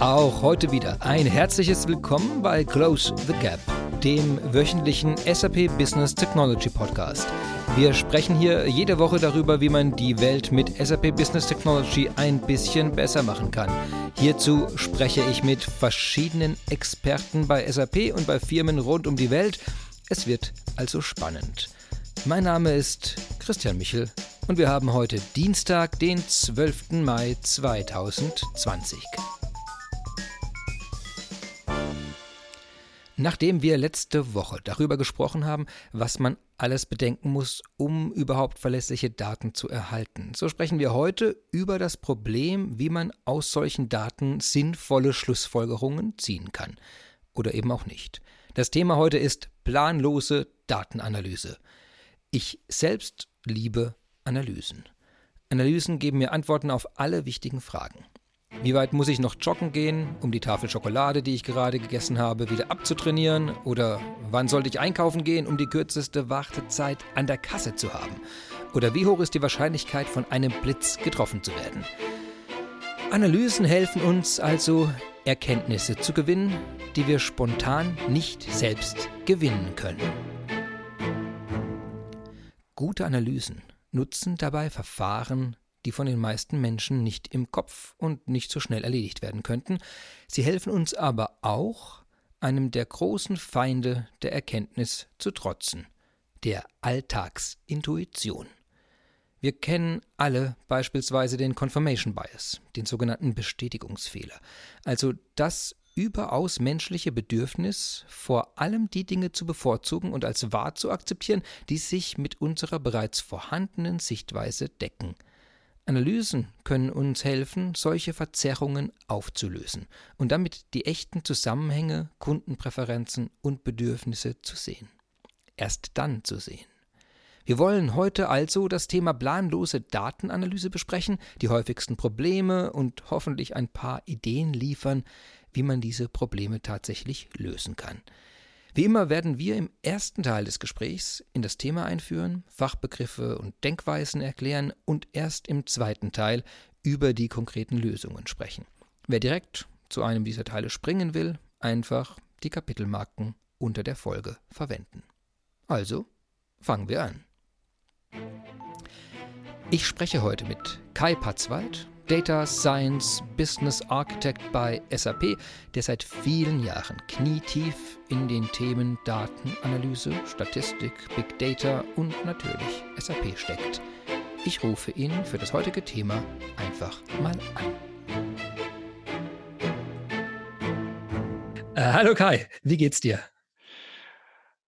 Auch heute wieder ein herzliches Willkommen bei Close the Gap, dem wöchentlichen SAP Business Technology Podcast. Wir sprechen hier jede Woche darüber, wie man die Welt mit SAP Business Technology ein bisschen besser machen kann. Hierzu spreche ich mit verschiedenen Experten bei SAP und bei Firmen rund um die Welt. Es wird also spannend. Mein Name ist Christian Michel und wir haben heute Dienstag, den 12. Mai 2020. Nachdem wir letzte Woche darüber gesprochen haben, was man alles bedenken muss, um überhaupt verlässliche Daten zu erhalten, so sprechen wir heute über das Problem, wie man aus solchen Daten sinnvolle Schlussfolgerungen ziehen kann. Oder eben auch nicht. Das Thema heute ist planlose Datenanalyse. Ich selbst liebe Analysen. Analysen geben mir Antworten auf alle wichtigen Fragen. Wie weit muss ich noch joggen gehen, um die Tafel Schokolade, die ich gerade gegessen habe, wieder abzutrainieren? Oder wann sollte ich einkaufen gehen, um die kürzeste Wartezeit an der Kasse zu haben? Oder wie hoch ist die Wahrscheinlichkeit, von einem Blitz getroffen zu werden? Analysen helfen uns also, Erkenntnisse zu gewinnen, die wir spontan nicht selbst gewinnen können. Gute Analysen nutzen dabei Verfahren, die von den meisten Menschen nicht im Kopf und nicht so schnell erledigt werden könnten. Sie helfen uns aber auch, einem der großen Feinde der Erkenntnis zu trotzen, der Alltagsintuition. Wir kennen alle beispielsweise den Confirmation Bias, den sogenannten Bestätigungsfehler, also das überaus menschliche Bedürfnis, vor allem die Dinge zu bevorzugen und als wahr zu akzeptieren, die sich mit unserer bereits vorhandenen Sichtweise decken. Analysen können uns helfen, solche Verzerrungen aufzulösen und damit die echten Zusammenhänge, Kundenpräferenzen und Bedürfnisse zu sehen. Erst dann zu sehen. Wir wollen heute also das Thema planlose Datenanalyse besprechen, die häufigsten Probleme und hoffentlich ein paar Ideen liefern, wie man diese Probleme tatsächlich lösen kann. Wie immer werden wir im ersten Teil des Gesprächs in das Thema einführen, Fachbegriffe und Denkweisen erklären und erst im zweiten Teil über die konkreten Lösungen sprechen. Wer direkt zu einem dieser Teile springen will, einfach die Kapitelmarken unter der Folge verwenden. Also, fangen wir an. Ich spreche heute mit Kai Patzwald Data Science Business Architect bei SAP, der seit vielen Jahren knietief in den Themen Datenanalyse, Statistik, Big Data und natürlich SAP steckt. Ich rufe ihn für das heutige Thema einfach mal an. Äh, hallo Kai, wie geht's dir?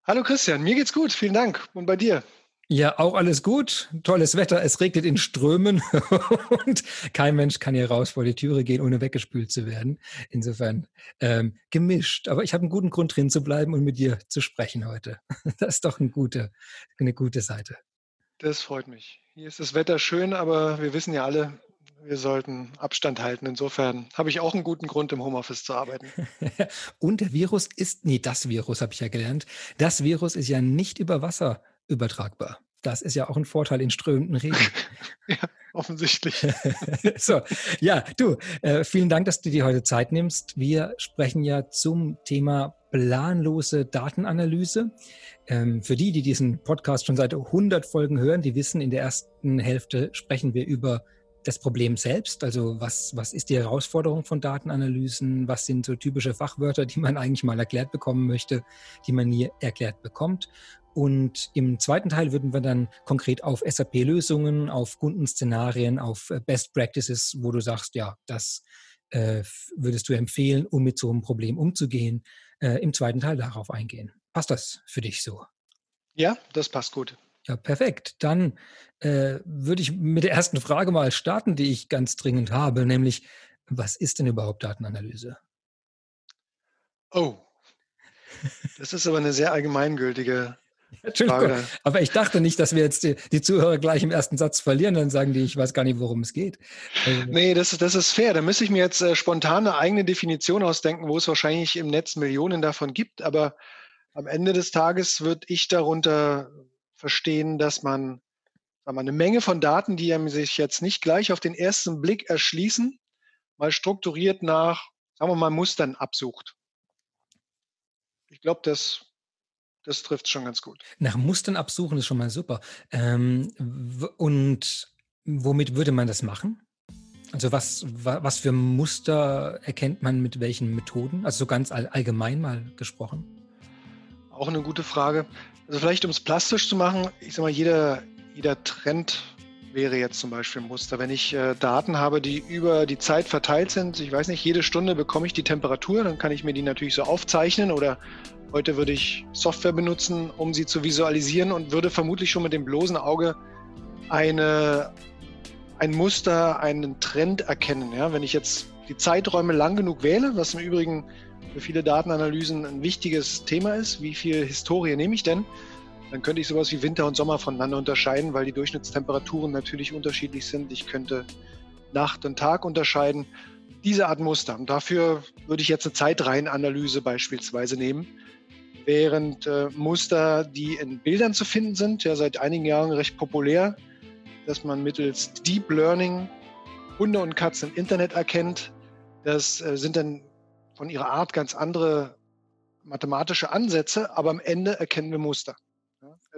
Hallo Christian, mir geht's gut, vielen Dank. Und bei dir? Ja, auch alles gut. Tolles Wetter. Es regnet in Strömen und kein Mensch kann hier raus vor die Türe gehen, ohne weggespült zu werden. Insofern ähm, gemischt. Aber ich habe einen guten Grund drin zu bleiben und mit dir zu sprechen heute. Das ist doch eine gute, eine gute Seite. Das freut mich. Hier ist das Wetter schön, aber wir wissen ja alle, wir sollten Abstand halten. Insofern habe ich auch einen guten Grund, im Homeoffice zu arbeiten. und der Virus ist, nee, das Virus habe ich ja gelernt. Das Virus ist ja nicht über Wasser übertragbar. Das ist ja auch ein Vorteil in strömenden Regen. ja, offensichtlich. so, ja, du, äh, vielen Dank, dass du dir heute Zeit nimmst. Wir sprechen ja zum Thema planlose Datenanalyse. Ähm, für die, die diesen Podcast schon seit 100 Folgen hören, die wissen, in der ersten Hälfte sprechen wir über das Problem selbst, also was, was ist die Herausforderung von Datenanalysen, was sind so typische Fachwörter, die man eigentlich mal erklärt bekommen möchte, die man nie erklärt bekommt. Und im zweiten Teil würden wir dann konkret auf SAP-Lösungen, auf Kundenszenarien, auf äh, Best Practices, wo du sagst, ja, das äh, würdest du empfehlen, um mit so einem Problem umzugehen, äh, im zweiten Teil darauf eingehen. Passt das für dich so? Ja, das passt gut. Ja, perfekt. Dann äh, würde ich mit der ersten Frage mal starten, die ich ganz dringend habe, nämlich, was ist denn überhaupt Datenanalyse? Oh, das ist aber eine sehr allgemeingültige Entschuldigung, aber ich dachte nicht, dass wir jetzt die, die, Zuhörer gleich im ersten Satz verlieren, dann sagen die, ich weiß gar nicht, worum es geht. Also, nee, das, das ist fair. Da müsste ich mir jetzt äh, spontan eine eigene Definition ausdenken, wo es wahrscheinlich im Netz Millionen davon gibt. Aber am Ende des Tages würde ich darunter verstehen, dass man sagen wir, eine Menge von Daten, die sich jetzt nicht gleich auf den ersten Blick erschließen, mal strukturiert nach sagen wir mal, Mustern absucht. Ich glaube, das, das trifft schon ganz gut. Nach Mustern absuchen ist schon mal super. Ähm, und womit würde man das machen? Also was, was für Muster erkennt man mit welchen Methoden? Also so ganz allgemein mal gesprochen. Auch eine gute Frage. Also vielleicht um es plastisch zu machen, ich sage mal, jeder, jeder Trend wäre jetzt zum Beispiel ein Muster. Wenn ich äh, Daten habe, die über die Zeit verteilt sind, ich weiß nicht, jede Stunde bekomme ich die Temperatur, dann kann ich mir die natürlich so aufzeichnen oder heute würde ich Software benutzen, um sie zu visualisieren und würde vermutlich schon mit dem bloßen Auge eine, ein Muster, einen Trend erkennen. Ja? Wenn ich jetzt die Zeiträume lang genug wähle, was im Übrigen für viele Datenanalysen ein wichtiges Thema ist, wie viel Historie nehme ich denn? Dann könnte ich sowas wie Winter und Sommer voneinander unterscheiden, weil die Durchschnittstemperaturen natürlich unterschiedlich sind. Ich könnte Nacht und Tag unterscheiden. Diese Art Muster. Und dafür würde ich jetzt eine Zeitreihenanalyse beispielsweise nehmen. Während äh, Muster, die in Bildern zu finden sind, ja seit einigen Jahren recht populär, dass man mittels Deep Learning Hunde und Katzen im Internet erkennt. Das äh, sind dann von ihrer Art ganz andere mathematische Ansätze, aber am Ende erkennen wir Muster.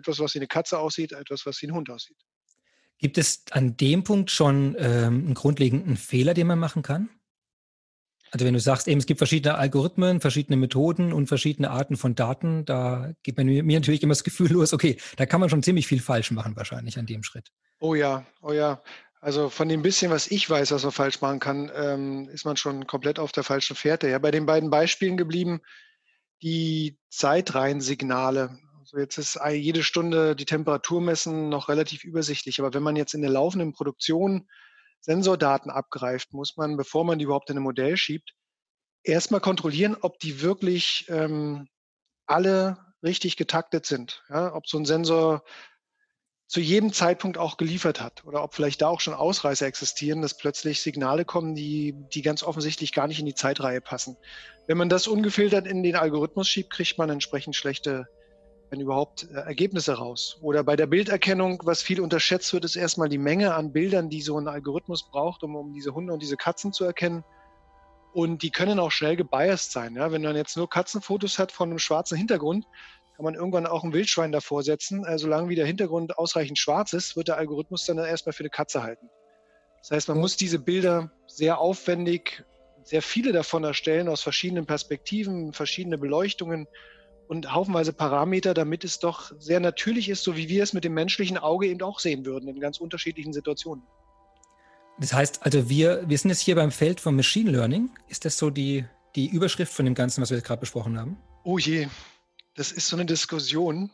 Etwas, was wie eine Katze aussieht, etwas, was wie ein Hund aussieht. Gibt es an dem Punkt schon ähm, einen grundlegenden Fehler, den man machen kann? Also wenn du sagst, eben es gibt verschiedene Algorithmen, verschiedene Methoden und verschiedene Arten von Daten, da gibt man mir natürlich immer das Gefühl los, okay, da kann man schon ziemlich viel falsch machen wahrscheinlich an dem Schritt. Oh ja, oh ja. Also von dem bisschen, was ich weiß, was man falsch machen kann, ähm, ist man schon komplett auf der falschen Fährte. Ja, bei den beiden Beispielen geblieben, die Zeitreihensignale. Also jetzt ist jede Stunde die Temperatur messen noch relativ übersichtlich. Aber wenn man jetzt in der laufenden Produktion Sensordaten abgreift, muss man, bevor man die überhaupt in ein Modell schiebt, erstmal kontrollieren, ob die wirklich ähm, alle richtig getaktet sind. Ja, ob so ein Sensor zu jedem Zeitpunkt auch geliefert hat oder ob vielleicht da auch schon Ausreißer existieren, dass plötzlich Signale kommen, die, die ganz offensichtlich gar nicht in die Zeitreihe passen. Wenn man das ungefiltert in den Algorithmus schiebt, kriegt man entsprechend schlechte, wenn überhaupt, äh, Ergebnisse raus. Oder bei der Bilderkennung, was viel unterschätzt wird, ist erstmal die Menge an Bildern, die so ein Algorithmus braucht, um, um diese Hunde und diese Katzen zu erkennen. Und die können auch schnell gebiased sein. Ja? Wenn man jetzt nur Katzenfotos hat von einem schwarzen Hintergrund, kann man irgendwann auch ein Wildschwein davor setzen. Äh, solange wie der Hintergrund ausreichend schwarz ist, wird der Algorithmus dann erstmal für eine Katze halten. Das heißt, man muss diese Bilder sehr aufwendig, sehr viele davon erstellen aus verschiedenen Perspektiven, verschiedene Beleuchtungen und haufenweise Parameter, damit es doch sehr natürlich ist, so wie wir es mit dem menschlichen Auge eben auch sehen würden, in ganz unterschiedlichen Situationen. Das heißt, also wir, wir sind jetzt hier beim Feld von Machine Learning. Ist das so die, die Überschrift von dem Ganzen, was wir jetzt gerade besprochen haben? Oh je, das ist so eine Diskussion,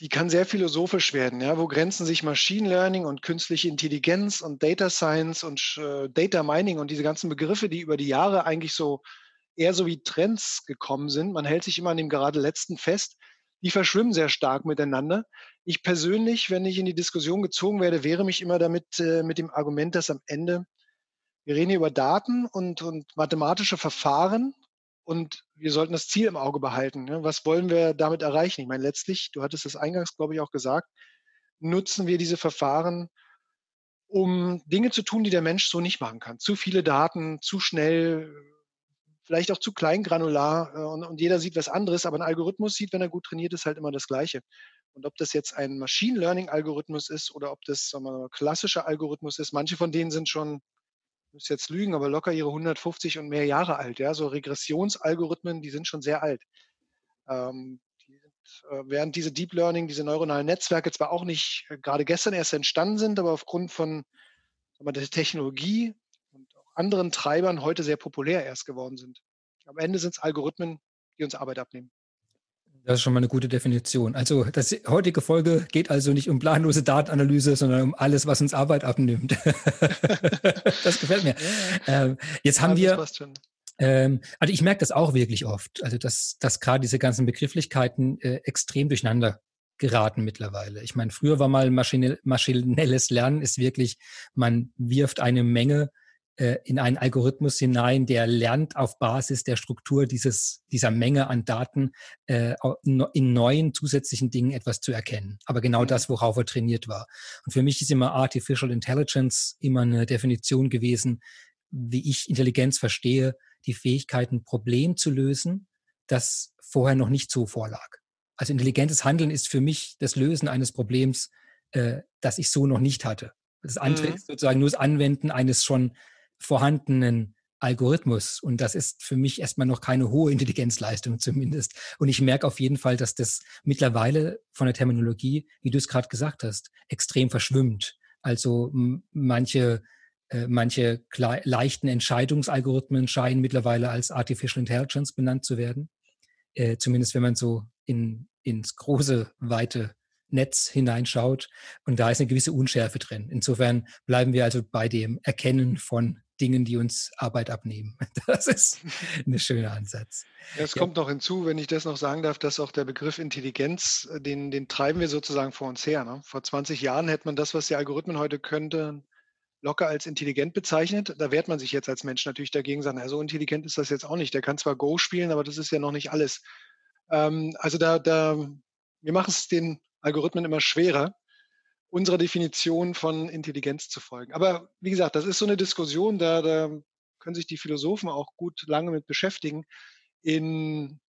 die kann sehr philosophisch werden. Ja? Wo grenzen sich Machine Learning und künstliche Intelligenz und Data Science und äh, Data Mining und diese ganzen Begriffe, die über die Jahre eigentlich so eher so wie Trends gekommen sind. Man hält sich immer an dem gerade letzten fest. Die verschwimmen sehr stark miteinander. Ich persönlich, wenn ich in die Diskussion gezogen werde, wehre mich immer damit äh, mit dem Argument, dass am Ende wir reden hier über Daten und, und mathematische Verfahren und wir sollten das Ziel im Auge behalten. Ne? Was wollen wir damit erreichen? Ich meine, letztlich, du hattest es eingangs, glaube ich, auch gesagt, nutzen wir diese Verfahren, um Dinge zu tun, die der Mensch so nicht machen kann. Zu viele Daten, zu schnell, vielleicht auch zu kleingranular äh, und, und jeder sieht was anderes, aber ein Algorithmus sieht, wenn er gut trainiert ist, halt immer das Gleiche. Und ob das jetzt ein Machine Learning Algorithmus ist oder ob das sagen wir, mal, klassischer Algorithmus ist, manche von denen sind schon muss jetzt lügen, aber locker ihre 150 und mehr Jahre alt. Ja, so Regressionsalgorithmen, die sind schon sehr alt. Ähm, die äh, während diese Deep Learning, diese neuronalen Netzwerke zwar auch nicht äh, gerade gestern erst entstanden sind, aber aufgrund von wir, der Technologie anderen Treibern heute sehr populär erst geworden sind. Am Ende sind es Algorithmen, die uns Arbeit abnehmen. Das ist schon mal eine gute Definition. Also das heutige Folge geht also nicht um planlose Datenanalyse, sondern um alles, was uns Arbeit abnimmt. das gefällt mir. Ja, ähm, jetzt haben wir. Ähm, also ich merke das auch wirklich oft. Also dass, dass gerade diese ganzen Begrifflichkeiten äh, extrem durcheinander geraten mittlerweile. Ich meine, früher war mal maschinelles Lernen ist wirklich, man wirft eine Menge in einen Algorithmus hinein, der lernt auf Basis der Struktur dieses, dieser Menge an Daten äh, in neuen zusätzlichen Dingen etwas zu erkennen. Aber genau mhm. das, worauf er trainiert war. Und für mich ist immer Artificial Intelligence immer eine Definition gewesen, wie ich Intelligenz verstehe, die Fähigkeit, ein Problem zu lösen, das vorher noch nicht so vorlag. Also intelligentes Handeln ist für mich das Lösen eines Problems, äh, das ich so noch nicht hatte. Das andere mhm. ist sozusagen nur das Anwenden eines schon vorhandenen Algorithmus. Und das ist für mich erstmal noch keine hohe Intelligenzleistung zumindest. Und ich merke auf jeden Fall, dass das mittlerweile von der Terminologie, wie du es gerade gesagt hast, extrem verschwimmt. Also manche, äh, manche leichten Entscheidungsalgorithmen scheinen mittlerweile als Artificial Intelligence benannt zu werden. Äh, zumindest wenn man so in, ins große, weite Netz hineinschaut. Und da ist eine gewisse Unschärfe drin. Insofern bleiben wir also bei dem Erkennen von Dingen, die uns Arbeit abnehmen. Das ist ein schöner Ansatz. Es ja. kommt noch hinzu, wenn ich das noch sagen darf, dass auch der Begriff Intelligenz, äh, den, den treiben wir sozusagen vor uns her. Ne? Vor 20 Jahren hätte man das, was die Algorithmen heute könnten, locker als intelligent bezeichnet. Da wehrt man sich jetzt als Mensch natürlich dagegen, sagen, so intelligent ist das jetzt auch nicht. Der kann zwar Go spielen, aber das ist ja noch nicht alles. Ähm, also da, da, wir machen es den Algorithmen immer schwerer, unserer Definition von Intelligenz zu folgen. Aber wie gesagt, das ist so eine Diskussion, da, da können sich die Philosophen auch gut lange mit beschäftigen. In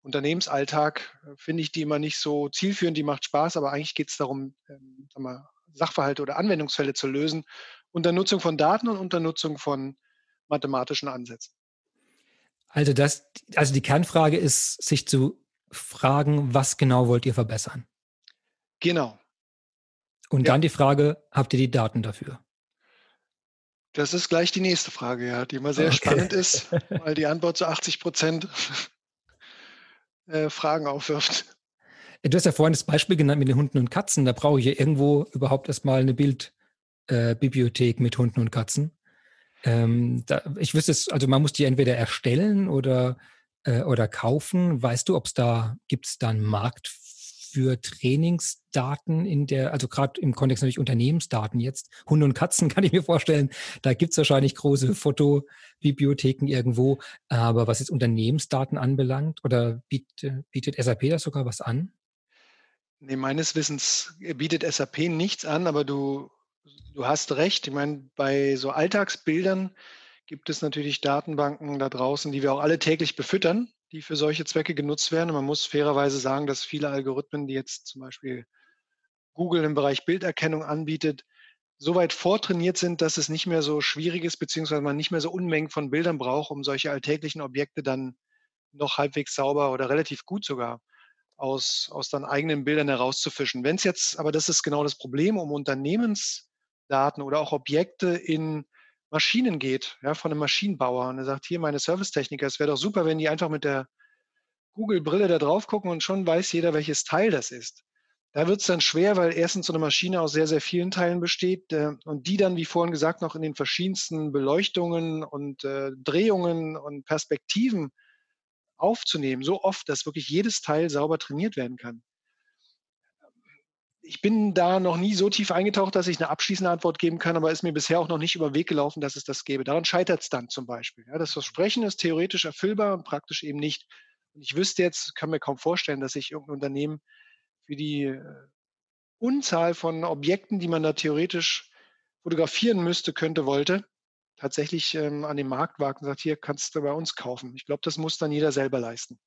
Unternehmensalltag äh, finde ich die immer nicht so zielführend, die macht Spaß, aber eigentlich geht es darum, ähm, mal, Sachverhalte oder Anwendungsfälle zu lösen unter Nutzung von Daten und unter Nutzung von mathematischen Ansätzen. Also das, also die Kernfrage ist, sich zu fragen, was genau wollt ihr verbessern? Genau. Und ja. dann die Frage, habt ihr die Daten dafür? Das ist gleich die nächste Frage, ja, die immer sehr okay. spannend ist, weil die Antwort zu 80 Prozent äh, Fragen aufwirft. Du hast ja vorhin das Beispiel genannt mit den Hunden und Katzen. Da brauche ich ja irgendwo überhaupt erstmal eine Bildbibliothek äh, mit Hunden und Katzen. Ähm, da, ich wüsste es, also man muss die entweder erstellen oder, äh, oder kaufen. Weißt du, ob es da, gibt es da einen Markt für Trainingsdaten in der, also gerade im Kontext natürlich Unternehmensdaten jetzt, Hunde und Katzen kann ich mir vorstellen, da gibt es wahrscheinlich große Fotobibliotheken irgendwo, aber was jetzt Unternehmensdaten anbelangt, oder bietet, bietet SAP da sogar was an? Nee, meines Wissens bietet SAP nichts an, aber du, du hast recht. Ich meine, bei so Alltagsbildern gibt es natürlich Datenbanken da draußen, die wir auch alle täglich befüttern die für solche Zwecke genutzt werden. Und man muss fairerweise sagen, dass viele Algorithmen, die jetzt zum Beispiel Google im Bereich Bilderkennung anbietet, so weit vortrainiert sind, dass es nicht mehr so schwierig ist, beziehungsweise man nicht mehr so Unmengen von Bildern braucht, um solche alltäglichen Objekte dann noch halbwegs sauber oder relativ gut sogar aus, aus dann eigenen Bildern herauszufischen. Wenn es jetzt, aber das ist genau das Problem, um Unternehmensdaten oder auch Objekte in Maschinen geht, ja, von einem Maschinenbauer. Und er sagt, hier meine Servicetechniker, es wäre doch super, wenn die einfach mit der Google-Brille da drauf gucken und schon weiß jeder, welches Teil das ist. Da wird es dann schwer, weil erstens so eine Maschine aus sehr, sehr vielen Teilen besteht äh, und die dann, wie vorhin gesagt, noch in den verschiedensten Beleuchtungen und äh, Drehungen und Perspektiven aufzunehmen, so oft, dass wirklich jedes Teil sauber trainiert werden kann ich bin da noch nie so tief eingetaucht, dass ich eine abschließende Antwort geben kann, aber ist mir bisher auch noch nicht über den Weg gelaufen, dass es das gäbe. Daran scheitert es dann zum Beispiel. Ja, das Versprechen ist theoretisch erfüllbar und praktisch eben nicht. Und ich wüsste jetzt, kann mir kaum vorstellen, dass sich irgendein Unternehmen für die äh, Unzahl von Objekten, die man da theoretisch fotografieren müsste, könnte, wollte, tatsächlich ähm, an den Markt wagt und sagt, hier kannst du bei uns kaufen. Ich glaube, das muss dann jeder selber leisten.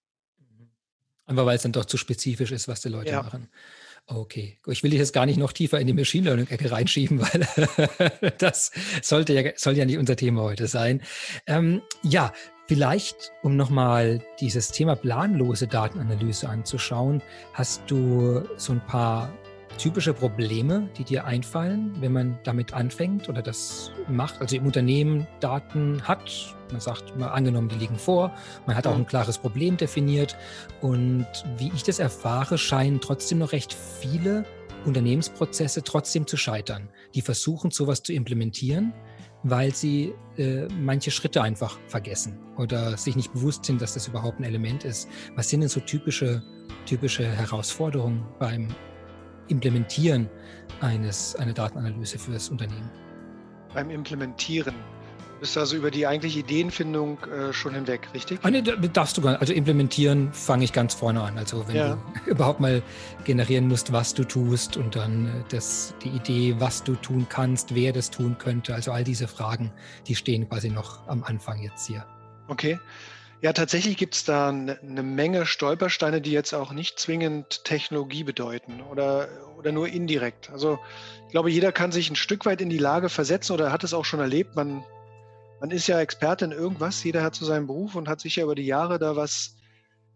Aber weil es dann doch zu spezifisch ist, was die Leute ja. machen. Okay, ich will dich jetzt gar nicht noch tiefer in die Machine Learning-Ecke reinschieben, weil das sollte ja, soll ja nicht unser Thema heute sein. Ähm, ja, vielleicht, um nochmal dieses Thema planlose Datenanalyse anzuschauen, hast du so ein paar typische Probleme, die dir einfallen, wenn man damit anfängt oder das macht? Also im Unternehmen Daten hat, man sagt mal angenommen, die liegen vor, man hat auch ein klares Problem definiert und wie ich das erfahre, scheinen trotzdem noch recht viele Unternehmensprozesse trotzdem zu scheitern. Die versuchen, sowas zu implementieren, weil sie äh, manche Schritte einfach vergessen oder sich nicht bewusst sind, dass das überhaupt ein Element ist. Was sind denn so typische, typische Herausforderungen beim Implementieren eines, einer Datenanalyse für das Unternehmen? Beim Implementieren. bist also über die eigentliche Ideenfindung äh, schon hinweg, richtig? Ah, nee, darfst du gar nicht. Also implementieren fange ich ganz vorne an. Also wenn ja. du überhaupt mal generieren musst, was du tust und dann äh, das, die Idee, was du tun kannst, wer das tun könnte. Also all diese Fragen, die stehen quasi noch am Anfang jetzt hier. Okay. Ja, tatsächlich gibt es da eine ne Menge Stolpersteine, die jetzt auch nicht zwingend Technologie bedeuten oder, oder nur indirekt. Also ich glaube, jeder kann sich ein Stück weit in die Lage versetzen oder hat es auch schon erlebt. Man man ist ja Experte in irgendwas, jeder hat so seinen Beruf und hat sich ja über die Jahre da was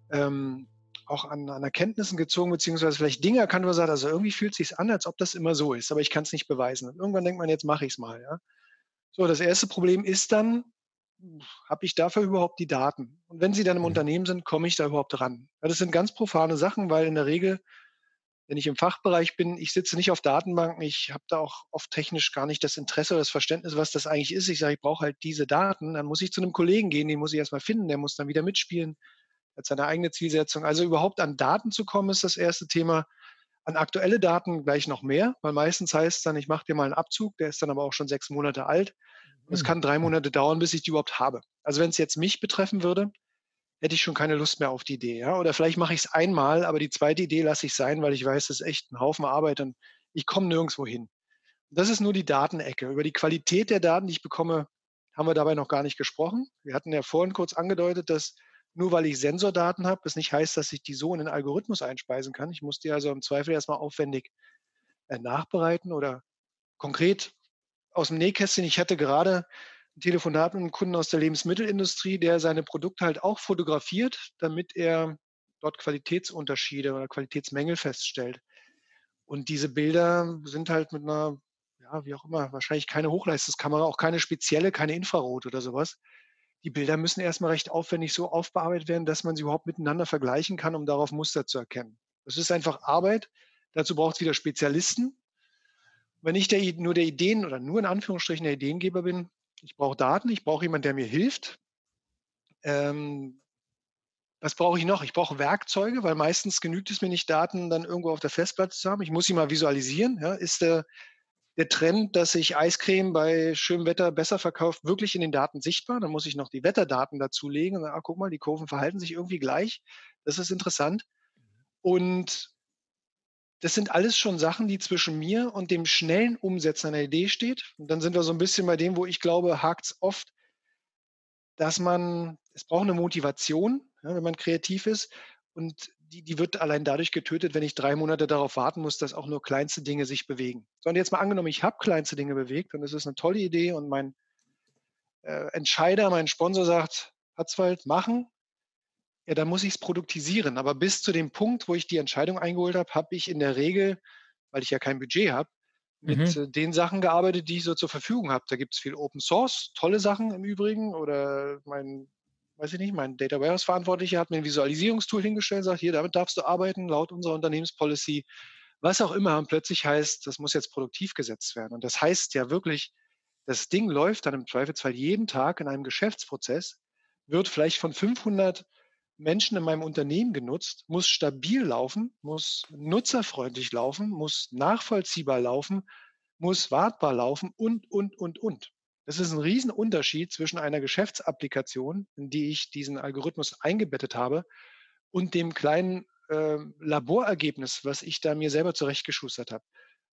ähm, auch an, an, Erkenntnissen gezogen, beziehungsweise vielleicht Dinge erkannt, wo man sagt, also irgendwie fühlt es sich an, als ob das immer so ist, aber ich kann es nicht beweisen. Und irgendwann denkt man, jetzt mache ich es mal. Ja? So, das erste Problem ist dann, habe ich dafür überhaupt die Daten? Und wenn sie dann im mhm. Unternehmen sind, komme ich da überhaupt ran? Ja, das sind ganz profane Sachen, weil in der Regel wenn ich im Fachbereich bin, ich sitze nicht auf Datenbanken, ich habe da auch oft technisch gar nicht das Interesse oder das Verständnis, was das eigentlich ist. Ich sage, ich brauche halt diese Daten, dann muss ich zu einem Kollegen gehen, den muss ich erstmal finden, der muss dann wieder mitspielen, hat seine eigene Zielsetzung. Also überhaupt an Daten zu kommen, ist das erste Thema. An aktuelle Daten gleich noch mehr, weil meistens heißt es dann, ich mache dir mal einen Abzug, der ist dann aber auch schon sechs Monate alt. Und es hm. kann drei Monate dauern, bis ich die überhaupt habe. Also wenn es jetzt mich betreffen würde, hätte ich schon keine Lust mehr auf die Idee. Ja? Oder vielleicht mache ich es einmal, aber die zweite Idee lasse ich sein, weil ich weiß, das ist echt ein Haufen Arbeit und ich komme nirgendwo hin. Das ist nur die Datenecke. Über die Qualität der Daten, die ich bekomme, haben wir dabei noch gar nicht gesprochen. Wir hatten ja vorhin kurz angedeutet, dass nur weil ich Sensordaten habe, das nicht heißt, dass ich die so in den Algorithmus einspeisen kann. Ich muss die also im Zweifel erstmal aufwendig äh, nachbereiten oder konkret aus dem Nähkästchen. Ich hatte gerade ein Telefonat mit einem Kunden aus der Lebensmittelindustrie, der seine Produkte halt auch fotografiert, damit er dort Qualitätsunterschiede oder Qualitätsmängel feststellt. Und diese Bilder sind halt mit einer, ja, wie auch immer, wahrscheinlich keine Hochleistungskamera, auch keine spezielle, keine Infrarot oder sowas. Die Bilder müssen erstmal recht aufwendig so aufbearbeitet werden, dass man sie überhaupt miteinander vergleichen kann, um darauf Muster zu erkennen. Das ist einfach Arbeit. Dazu braucht es wieder Spezialisten. Wenn ich der, nur der Ideen oder nur in Anführungsstrichen der Ideengeber bin, ich brauche Daten, ich brauche jemanden, der mir hilft. Ähm, was brauche ich noch? Ich brauche Werkzeuge, weil meistens genügt es mir nicht, Daten dann irgendwo auf der Festplatte zu haben. Ich muss sie mal visualisieren. Ja. Ist der, der Trend, dass sich Eiscreme bei schönem Wetter besser verkauft, wirklich in den Daten sichtbar? Dann muss ich noch die Wetterdaten dazulegen. Und ah, guck mal, die Kurven verhalten sich irgendwie gleich. Das ist interessant. Und das sind alles schon Sachen, die zwischen mir und dem schnellen Umsetzen einer Idee steht. Und dann sind wir so ein bisschen bei dem, wo ich glaube, hakt es oft, dass man, es braucht eine Motivation, ja, wenn man kreativ ist. Und die, die wird allein dadurch getötet, wenn ich drei Monate darauf warten muss, dass auch nur kleinste Dinge sich bewegen. Sondern jetzt mal angenommen, ich habe kleinste Dinge bewegt und es ist eine tolle Idee und mein äh, Entscheider, mein Sponsor sagt, Hatzwald, machen ja, dann muss ich es produktisieren. Aber bis zu dem Punkt, wo ich die Entscheidung eingeholt habe, habe ich in der Regel, weil ich ja kein Budget habe, mit mhm. Äh, den Sachen gearbeitet, die ich so zur Verfügung habe. Da gibt es viel Open Source, tolle Sachen im Übrigen. Oder mein, weiß ich nicht, mein Data Warehouse Verantwortlicher hat mir ein Visualisierungstool hingestellt, sagt, hier, damit darfst du arbeiten, laut unserer Unternehmenspolicy. Was auch immer. Und plötzlich heißt, das muss jetzt produktiv gesetzt werden. Und das heißt ja wirklich, das Ding läuft dann im Zweifelsfall jeden Tag in einem Geschäftsprozess, wird vielleicht von 500 Menschen in meinem Unternehmen genutzt, muss stabil laufen, muss nutzerfreundlich laufen, muss nachvollziehbar laufen, muss wartbar laufen und, und, und, und. Das ist ein Riesenunterschied zwischen einer Geschäftsapplikation, in die ich diesen Algorithmus eingebettet habe, und dem kleinen äh, Laborergebnis, was ich da mir selber zurechtgeschustert habe.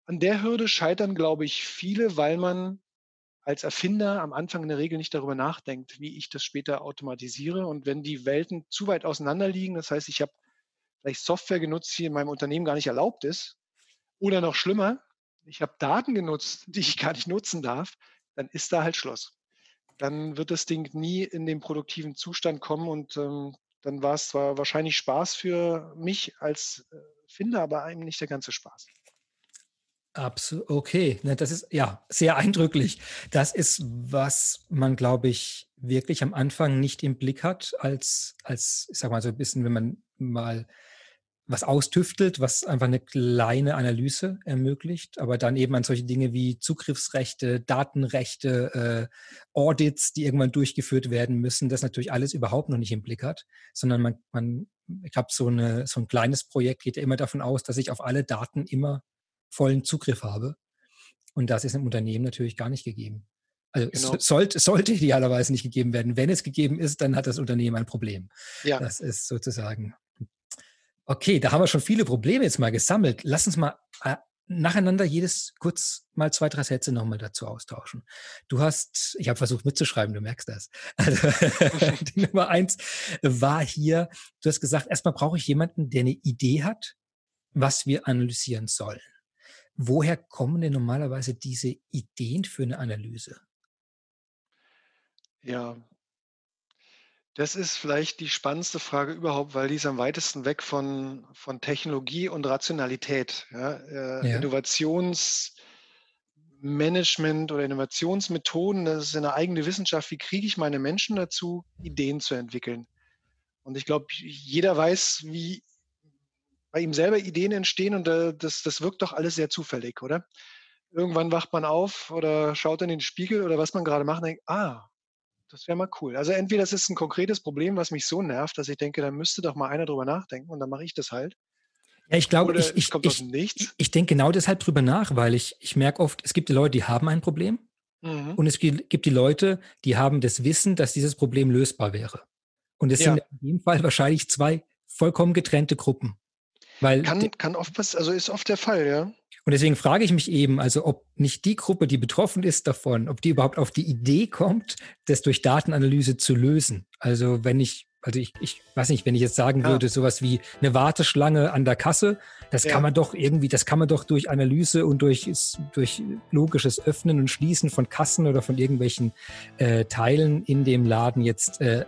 An der Hürde scheitern, glaube ich, viele, weil man als Erfinder am Anfang in der Regel nicht darüber nachdenkt, wie ich das später automatisiere. Und wenn die Welten zu weit auseinander liegen, das heißt, ich habe vielleicht Software genutzt, die in meinem Unternehmen gar nicht erlaubt ist, oder noch schlimmer, ich habe Daten genutzt, die ich gar nicht nutzen darf, dann ist da halt Schluss. Dann wird das Ding nie in den produktiven Zustand kommen und ähm, dann war es zwar wahrscheinlich Spaß für mich als äh, Finder, aber eben nicht der ganze Spaß. Absolut, okay. Ne, das ist ja sehr eindrücklich. Das ist, was man, glaube ich, wirklich am Anfang nicht im Blick hat, als, als, ich sag mal so ein bisschen, wenn man mal was austüftelt, was einfach eine kleine Analyse ermöglicht, aber dann eben an solche Dinge wie Zugriffsrechte, Datenrechte, äh, Audits, die irgendwann durchgeführt werden müssen, das natürlich alles überhaupt noch nicht im Blick hat, sondern man, man ich habe so, eine, so ein kleines Projekt, geht ja immer davon aus, dass ich auf alle Daten immer vollen Zugriff habe. Und das ist im Unternehmen natürlich gar nicht gegeben. Also genau. es sollte, sollte idealerweise nicht gegeben werden. Wenn es gegeben ist, dann hat das Unternehmen ein Problem. Ja. Das ist sozusagen. Okay, da haben wir schon viele Probleme jetzt mal gesammelt. Lass uns mal äh, nacheinander jedes kurz mal zwei, drei Sätze nochmal dazu austauschen. Du hast, ich habe versucht mitzuschreiben, du merkst das. Also, die Nummer eins war hier, du hast gesagt, erstmal brauche ich jemanden, der eine Idee hat, was wir analysieren sollen. Woher kommen denn normalerweise diese Ideen für eine Analyse? Ja, das ist vielleicht die spannendste Frage überhaupt, weil die ist am weitesten weg von, von Technologie und Rationalität. Ja? Äh, Ja. Innovationsmanagement oder Innovationsmethoden, das ist eine eigene Wissenschaft. Wie kriege ich meine Menschen dazu, Ideen zu entwickeln? Und ich glaube, jeder weiß, wie bei ihm selber Ideen entstehen und äh, das, das wirkt doch alles sehr zufällig, oder? Irgendwann wacht man auf oder schaut in den Spiegel oder was man gerade macht und denkt, ah, das wäre mal cool. Also entweder das ist ein konkretes Problem, was mich so nervt, dass ich denke, da müsste doch mal einer drüber nachdenken und dann mache ich das halt. Ja, ich glaube, ich, ich, ich, ich, denke genau deshalb drüber nach, weil ich, ich merke oft, es gibt die Leute, die haben ein Problem mhm. und es gibt die Leute, die haben das Wissen, dass dieses Problem lösbar wäre. Und es ja. sind in dem Fall wahrscheinlich zwei vollkommen getrennte Gruppen. Weil kann, kann oft was, also ist oft der Fall, ja. Und deswegen frage ich mich eben, also ob nicht die Gruppe, die betroffen ist davon, ob die überhaupt auf die Idee kommt, das durch Datenanalyse zu lösen. Also wenn ich also ich, ich weiß nicht, wenn ich jetzt sagen ja. würde, sowas wie eine Warteschlange an der Kasse, das ja. kann man doch irgendwie, das kann man doch durch Analyse und durch, durch logisches Öffnen und Schließen von Kassen oder von irgendwelchen äh, Teilen in dem Laden jetzt äh, äh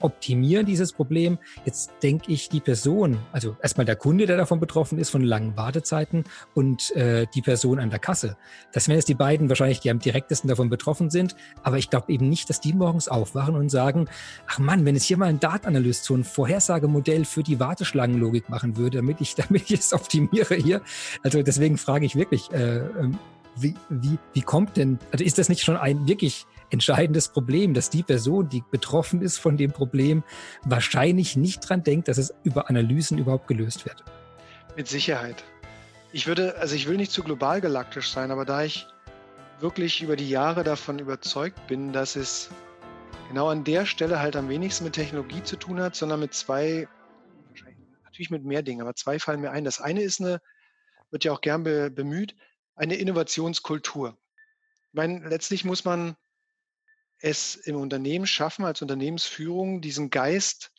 optimieren, dieses Problem. Jetzt denke ich, die Person, also erstmal der Kunde, der davon betroffen ist, von langen Wartezeiten und äh, die Person an der Kasse. Das wären jetzt die beiden wahrscheinlich, die am direktesten davon betroffen sind. Aber ich glaube eben nicht, dass die morgens aufwachen und sagen, ach Mann, wenn es hier mal ein Datenanalyst so ein Vorhersagemodell für die Warteschlangenlogik machen würde, damit ich, damit ich es optimiere hier. Also deswegen frage ich wirklich, äh, ähm, wie, wie, wie kommt denn, also ist das nicht schon ein wirklich entscheidendes Problem, dass die Person, die betroffen ist von dem Problem, wahrscheinlich nicht dran denkt, dass es über Analysen überhaupt gelöst wird? Mit Sicherheit. Ich würde, also ich will nicht zu global galaktisch sein, aber da ich wirklich über die Jahre davon überzeugt bin, dass es genau an der Stelle halt am wenigsten mit Technologie zu tun hat, sondern mit zwei, natürlich mit mehr Dingen, aber zwei fallen mir ein. Das eine ist eine, wird ja auch gern be, bemüht, eine Innovationskultur. Ich meine, letztlich muss man es im Unternehmen schaffen, als Unternehmensführung, diesen Geist,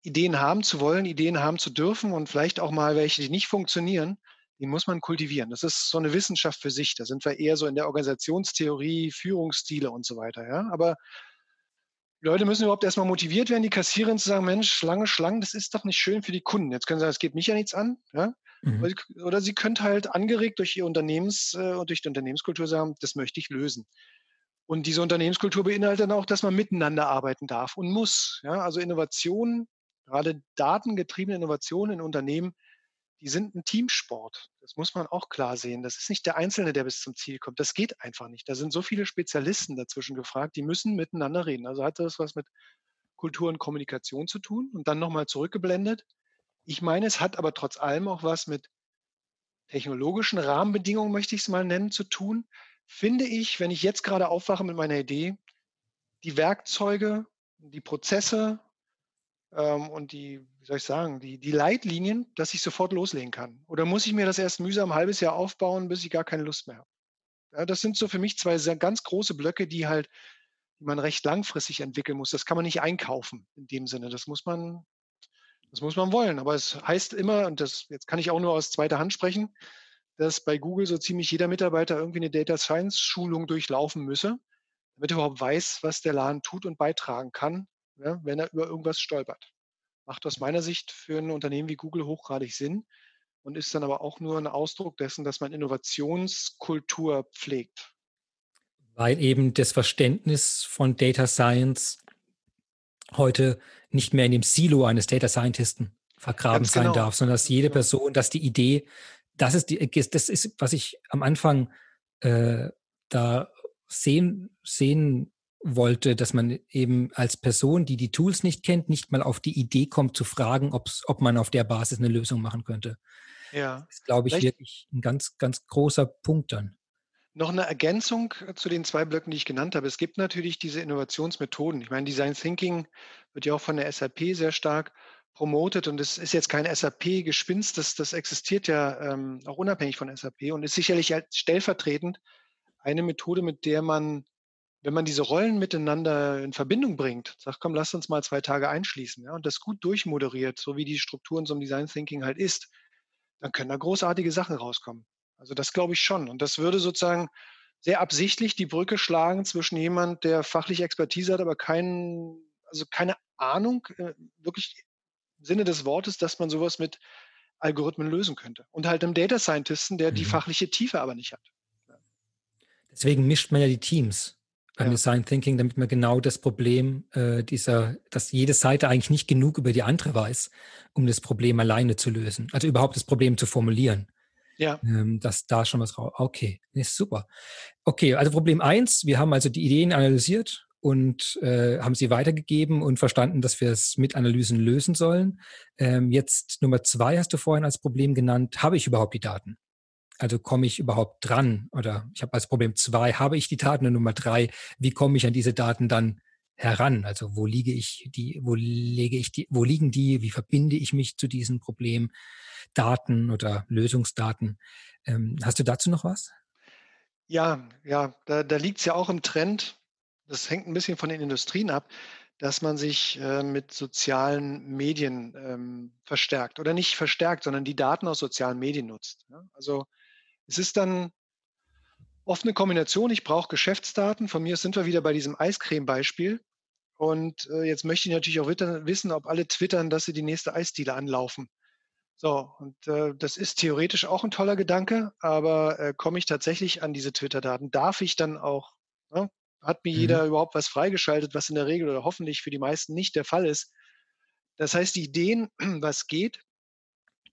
Ideen haben zu wollen, Ideen haben zu dürfen und vielleicht auch mal welche, die nicht funktionieren, den muss man kultivieren. Das ist so eine Wissenschaft für sich. Da sind wir eher so in der Organisationstheorie, Führungsstile und so weiter. Ja? Aber die Leute müssen überhaupt erstmal motiviert werden, die Kassiererin zu sagen, Mensch, Schlange, Schlangen, das ist doch nicht schön für die Kunden. Jetzt können sie sagen, es geht mich ja nichts an. Ja? Mhm. Oder sie können halt angeregt durch ihr Unternehmens äh, und durch die Unternehmenskultur sagen, das möchte ich lösen. Und diese Unternehmenskultur beinhaltet dann auch, dass man miteinander arbeiten darf und muss. Ja? Also Innovation, gerade datengetriebene Innovation in Unternehmen, die sind ein Teamsport. Das muss man auch klar sehen. Das ist nicht der Einzelne, der bis zum Ziel kommt. Das geht einfach nicht. Da sind so viele Spezialisten dazwischen gefragt, die müssen miteinander reden. Also hat das was mit Kultur und Kommunikation zu tun und dann nochmal zurückgeblendet. Ich meine, es hat aber trotz allem auch was mit technologischen Rahmenbedingungen, möchte ich es mal nennen, zu tun. Finde ich, wenn ich jetzt gerade aufwache mit meiner Idee, die Werkzeuge, die Prozesse ähm, und die, wie soll ich sagen, die, die Leitlinien, dass ich sofort loslegen kann? Oder muss ich mir das erst mühsam ein halbes Jahr aufbauen, bis ich gar keine Lust mehr habe? Ja, das sind so für mich zwei ganz große Blöcke, die halt, die man recht langfristig entwickeln muss. Das kann man nicht einkaufen in dem Sinne. Das muss man, das muss man wollen. Aber es heißt immer, und das jetzt kann ich auch nur aus zweiter Hand sprechen, dass bei Google so ziemlich jeder Mitarbeiter irgendwie eine Data Science Schulung durchlaufen müsse, damit er überhaupt weiß, was der Laden tut und beitragen kann, ja, wenn er über irgendwas stolpert. Macht aus meiner Sicht für ein Unternehmen wie Google hochgradig Sinn und ist dann aber auch nur ein Ausdruck dessen, dass man Innovationskultur pflegt. Weil eben das Verständnis von Data Science heute nicht mehr in dem Silo eines Data Scientisten vergraben Ganz sein genau. darf, sondern dass jede genau. Person, dass die Idee, das ist die, das ist, was ich am Anfang äh, da sehen, sehen wollte, dass man eben als Person, die die Tools nicht kennt, nicht mal auf die Idee kommt zu fragen, ob man auf der Basis eine Lösung machen könnte. Ja. Das ist, glaube ich, Vielleicht, wirklich ein ganz, ganz großer Punkt dann. Noch eine Ergänzung äh, zu den zwei Blöcken, die ich genannt habe. Es gibt natürlich diese Innovationsmethoden. Ich meine, Design Thinking wird ja auch von der SAP sehr stark promotet und es ist jetzt kein SAP-Gespinst, das, das existiert ja ähm, auch unabhängig von SAP und ist sicherlich stellvertretend eine Methode, mit der man, wenn man diese Rollen miteinander in Verbindung bringt, sagt, komm, lass uns mal zwei Tage einschließen ja, und das gut durchmoderiert, so wie die Strukturen zum Design Thinking halt ist, dann können da großartige Sachen rauskommen. Also das glaube ich schon. Und das würde sozusagen sehr absichtlich die Brücke schlagen zwischen jemand, der fachliche Expertise hat, aber kein, also keine Ahnung, äh, wirklich im Sinne des Wortes, dass man sowas mit Algorithmen lösen könnte. Und halt einem Data Scientisten, der mhm. die fachliche Tiefe aber nicht hat. Deswegen mischt man ja die Teams ja. Design Thinking, damit man genau das Problem äh, dieser, dass jede Seite eigentlich nicht genug über die andere weiß, um das Problem alleine zu lösen. Also überhaupt das Problem zu formulieren. Ja. Ähm, dass da schon was raus. Okay, ist super. Okay, also Problem eins, wir haben also die Ideen analysiert und äh, haben sie weitergegeben und verstanden, dass wir es mit Analysen lösen sollen. Ähm, jetzt Nummer zwei hast du vorhin als Problem genannt. Habe ich überhaupt die Daten? Also komme ich überhaupt dran? Oder ich habe als Problem zwei, habe ich die Daten? Und Nummer drei, wie komme ich an diese Daten dann heran? Also wo liege ich die, wo lege ich die, wo liegen die? Wie verbinde ich mich zu diesen Problemdaten oder Lösungsdaten? Ähm, hast du dazu noch was? Ja, ja, da, da liegt es ja auch im Trend. Das hängt ein bisschen von den Industrien ab, dass man sich äh, mit sozialen Medien ähm, verstärkt oder nicht verstärkt, sondern die Daten aus sozialen Medien nutzt. Ja? Also es ist dann oft eine Kombination. Ich brauche Geschäftsdaten. Von mir sind wir wieder bei diesem Eiscreme-Beispiel. Und äh, jetzt möchte ich natürlich auch wissen, ob alle twittern, dass sie die nächste Eisdiele anlaufen. So, und äh, das ist theoretisch auch ein toller Gedanke, aber äh, komme ich tatsächlich an diese Twitter-Daten? Darf ich dann auch, ne? hat mir mhm. jeder überhaupt was freigeschaltet, was in der Regel oder hoffentlich für die meisten nicht der Fall ist? Das heißt, die Ideen, was geht,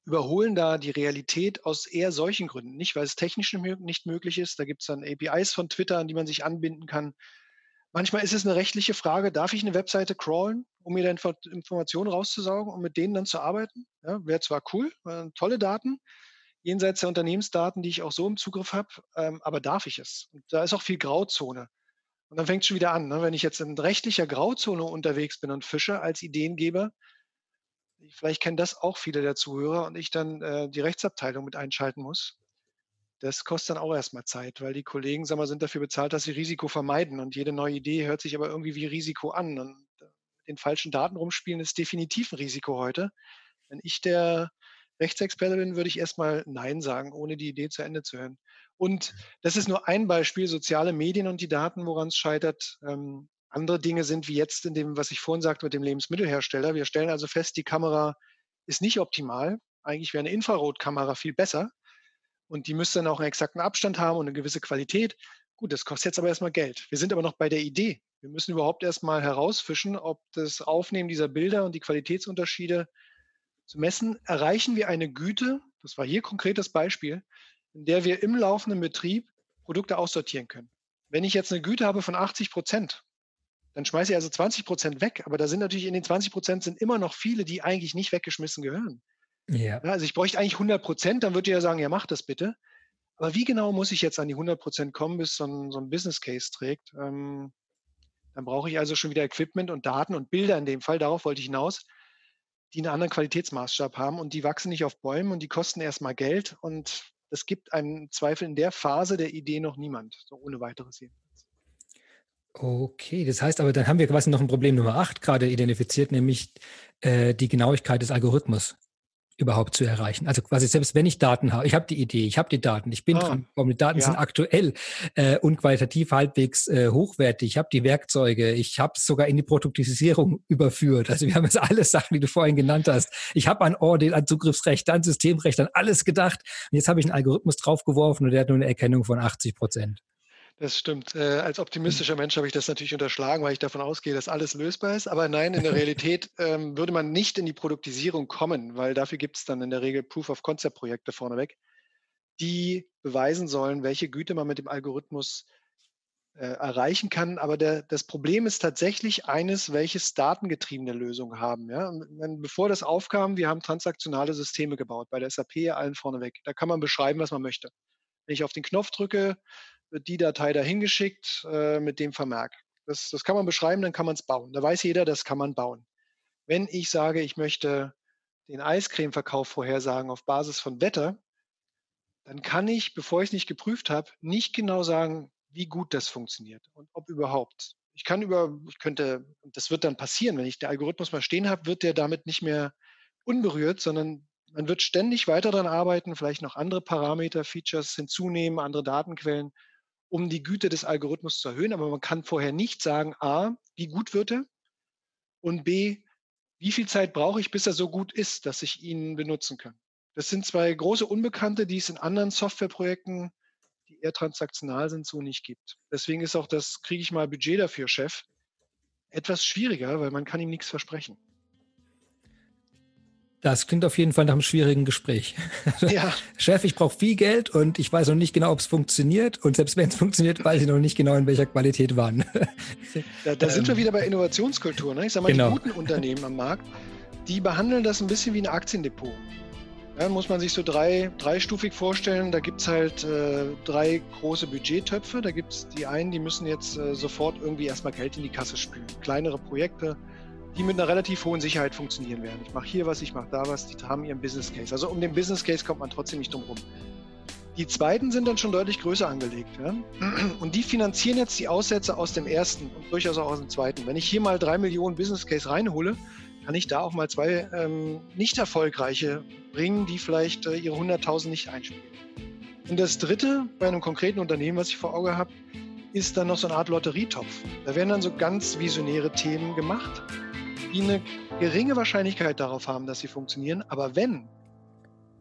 überholen da die Realität aus eher solchen Gründen. Nicht, weil es technisch nicht möglich ist. Da gibt es dann APIs von Twitter, an die man sich anbinden kann. Manchmal ist es eine rechtliche Frage, darf ich eine Webseite crawlen, um mir dann Informationen rauszusaugen und mit denen dann zu arbeiten? Ja, Wäre zwar cool, äh, tolle Daten, jenseits der Unternehmensdaten, die ich auch so im Zugriff habe, ähm, aber darf ich es? Und da ist auch viel Grauzone. Und dann fängt es schon wieder an. Ne? Wenn ich jetzt in rechtlicher Grauzone unterwegs bin und fische als Ideengeber, vielleicht kennen das auch viele der Zuhörer und ich dann äh, die Rechtsabteilung mit einschalten muss. Das kostet dann auch erstmal Zeit, weil die Kollegen sag mal, sind dafür bezahlt, dass sie Risiko vermeiden. Und jede neue Idee hört sich aber irgendwie wie Risiko an. Und äh, den falschen Daten rumspielen ist definitiv ein Risiko heute. Wenn ich der Rechtsexperte bin, würde ich erstmal Nein sagen, ohne die Idee zu Ende zu hören. Und das ist nur ein Beispiel, soziale Medien und die Daten, woran es scheitert. Ähm, andere Dinge sind wie jetzt in dem, was ich vorhin sagte mit dem Lebensmittelhersteller. Wir stellen also fest, die Kamera ist nicht optimal. Eigentlich wäre eine Infrarotkamera viel besser. Und die müsste dann auch einen exakten Abstand haben und eine gewisse Qualität. Gut, das kostet jetzt aber erstmal Geld. Wir sind aber noch bei der Idee. Wir müssen überhaupt erstmal herausfischen, ob das Aufnehmen dieser Bilder und die Qualitätsunterschiede zu messen, erreichen wir eine Güte, das war hier konkret das Beispiel, in der wir im laufenden Betrieb Produkte aussortieren können. Wenn ich jetzt eine Güte habe von 80 Prozent, dann schmeiße ich also 20 Prozent weg. Aber da sind natürlich in den 20 Prozent sind immer noch viele, die eigentlich nicht weggeschmissen gehören. Ja. Also ich bräuchte eigentlich 100 Prozent, dann würde ich ja sagen, ja, mach das bitte. Aber wie genau muss ich jetzt an die 100 Prozent kommen, bis so ein, so ein Business Case trägt? Ähm, dann brauche ich also schon wieder Equipment und Daten und Bilder in dem Fall, darauf wollte ich hinaus, die einen anderen Qualitätsmaßstab haben und die wachsen nicht auf Bäumen und die kosten erstmal Geld und das gibt einen Zweifel in der Phase der Idee noch niemand, so ohne weiteres jedenfalls. Okay, das heißt aber, dann haben wir quasi noch ein Problem Nummer 8 gerade identifiziert, nämlich äh, die Genauigkeit des Algorithmus überhaupt zu erreichen. Also quasi selbst wenn ich Daten habe, ich habe die Idee, ich habe die Daten, ich bin ah, dran gekommen, die Daten ja. sind aktuell äh, und qualitativ halbwegs äh, hochwertig, ich habe die Werkzeuge, ich habe es sogar in die Produktisierung überführt. Also wir haben jetzt alles Sachen, die du vorhin genannt hast. Ich habe an Audit, an Zugriffsrecht, an Systemrecht, an alles gedacht. Und jetzt habe ich einen Algorithmus draufgeworfen und der hat nur eine Erkennung von 80 Prozent. Das stimmt. Äh, als optimistischer Mensch habe ich das natürlich unterschlagen, weil ich davon ausgehe, dass alles lösbar ist. Aber nein, in der Realität ähm, würde man nicht in die Produktisierung kommen, weil dafür gibt es dann in der Regel Proof-of-Concept-Projekte vorneweg, die beweisen sollen, welche Güte man mit dem Algorithmus äh, erreichen kann. Aber der, das Problem ist tatsächlich eines, welches datengetriebene Lösungen haben. Ja? Wenn, bevor das aufkam, wir haben transaktionale Systeme gebaut, bei der SAP allen vorneweg. Da kann man beschreiben, was man möchte. Wenn ich auf den Knopf drücke, wird die Datei dahin geschickt äh, mit dem Vermerk. Das, das kann man beschreiben, dann kann man es bauen. Da weiß jeder, das kann man bauen. Wenn ich sage, ich möchte den Eiscremeverkauf vorhersagen auf Basis von Wetter, dann kann ich, bevor ich es nicht geprüft habe, nicht genau sagen, wie gut das funktioniert und ob überhaupt. Ich kann über, ich könnte, das wird dann passieren, wenn ich den Algorithmus mal stehen habe, wird der damit nicht mehr unberührt, sondern man wird ständig weiter daran arbeiten, vielleicht noch andere Parameter, Features hinzunehmen, andere Datenquellen, um die Güte des Algorithmus zu erhöhen. Aber man kann vorher nicht sagen, a, wie gut wird er und b, wie viel Zeit brauche ich, bis er so gut ist, dass ich ihn benutzen kann. Das sind zwei große Unbekannte, die es in anderen Softwareprojekten, die eher transaktional sind, so nicht gibt. Deswegen ist auch das, kriege ich mal Budget dafür, Chef, etwas schwieriger, weil man kann ihm nichts versprechen. Das klingt auf jeden Fall nach einem schwierigen Gespräch. Ja. Chef, ich brauche viel Geld und ich weiß noch nicht genau, ob es funktioniert. Und selbst wenn es funktioniert, weiß ich noch nicht genau, in welcher Qualität waren. Da, da ähm, sind wir wieder bei Innovationskultur. Ne? Ich sage mal, genau. die guten Unternehmen am Markt, die behandeln das ein bisschen wie ein Aktiendepot. Ja, muss man sich so drei, dreistufig vorstellen. Da gibt es halt äh, drei große Budgettöpfe. Da gibt es die einen, die müssen jetzt äh, sofort irgendwie erstmal Geld in die Kasse spülen. Kleinere Projekte, die mit einer relativ hohen Sicherheit funktionieren werden. Ich mache hier was, ich mache da was, die haben ihren Business Case. Also um den Business Case kommt man trotzdem nicht drum rum. Die zweiten sind dann schon deutlich größer angelegt. Ja? Und die finanzieren jetzt die Aussätze aus dem ersten und durchaus auch aus dem zweiten. Wenn ich hier mal drei Millionen Business Case reinhole, kann ich da auch mal zwei ähm, nicht erfolgreiche bringen, die vielleicht äh, ihre 100.000 nicht einspielen. Und das dritte bei einem konkreten Unternehmen, was ich vor Auge habe, ist dann noch so eine Art Lotterietopf. Da werden dann so ganz visionäre Themen gemacht die eine geringe Wahrscheinlichkeit darauf haben, dass sie funktionieren. Aber wenn,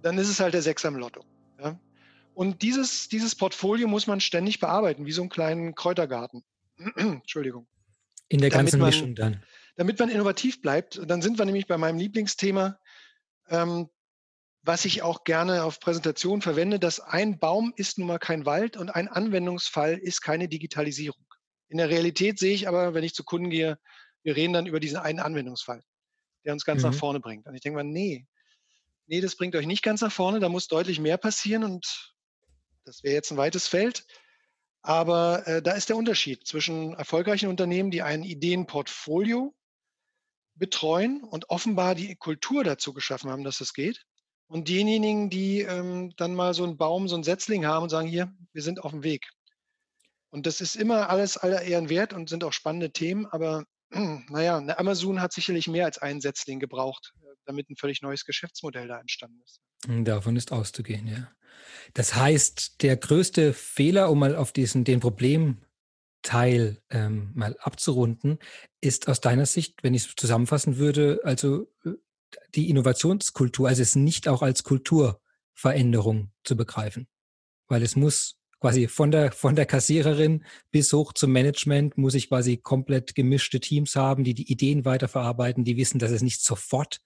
dann ist es halt der Sechs am Lotto. Ja? Und dieses, dieses Portfolio muss man ständig bearbeiten, wie so einen kleinen Kräutergarten. Entschuldigung. In der ganzen man, Mischung dann. Damit man innovativ bleibt. Dann sind wir nämlich bei meinem Lieblingsthema, ähm, was ich auch gerne auf Präsentationen verwende, dass ein Baum ist nun mal kein Wald und ein Anwendungsfall ist keine Digitalisierung. In der Realität sehe ich aber, wenn ich zu Kunden gehe, wir reden dann über diesen einen Anwendungsfall, der uns ganz mhm. nach vorne bringt. Und ich denke mal, nee, nee, das bringt euch nicht ganz nach vorne, da muss deutlich mehr passieren und das wäre jetzt ein weites Feld. Aber äh, da ist der Unterschied zwischen erfolgreichen Unternehmen, die ein Ideenportfolio betreuen und offenbar die Kultur dazu geschaffen haben, dass es geht. Und denjenigen, die ähm, dann mal so einen Baum, so einen Setzling haben und sagen, hier, wir sind auf dem Weg. Und das ist immer alles aller Ehren wert und sind auch spannende Themen, aber naja, eine Amazon hat sicherlich mehr als einen Setzling gebraucht, äh, damit ein völlig neues Geschäftsmodell da entstanden ist. Hm, davon ist auszugehen, ja. Das heißt, der größte Fehler, um mal auf diesen, den Problemteil ähm, mal abzurunden, ist aus deiner Sicht, wenn ich es zusammenfassen würde, also äh, die Innovationskultur, also es nicht auch als Kulturveränderung zu begreifen. Weil es muss quasi von der, von der Kassiererin bis hoch zum Management muss ich quasi komplett gemischte Teams haben, die die Ideen weiterverarbeiten, die wissen, dass es nicht sofort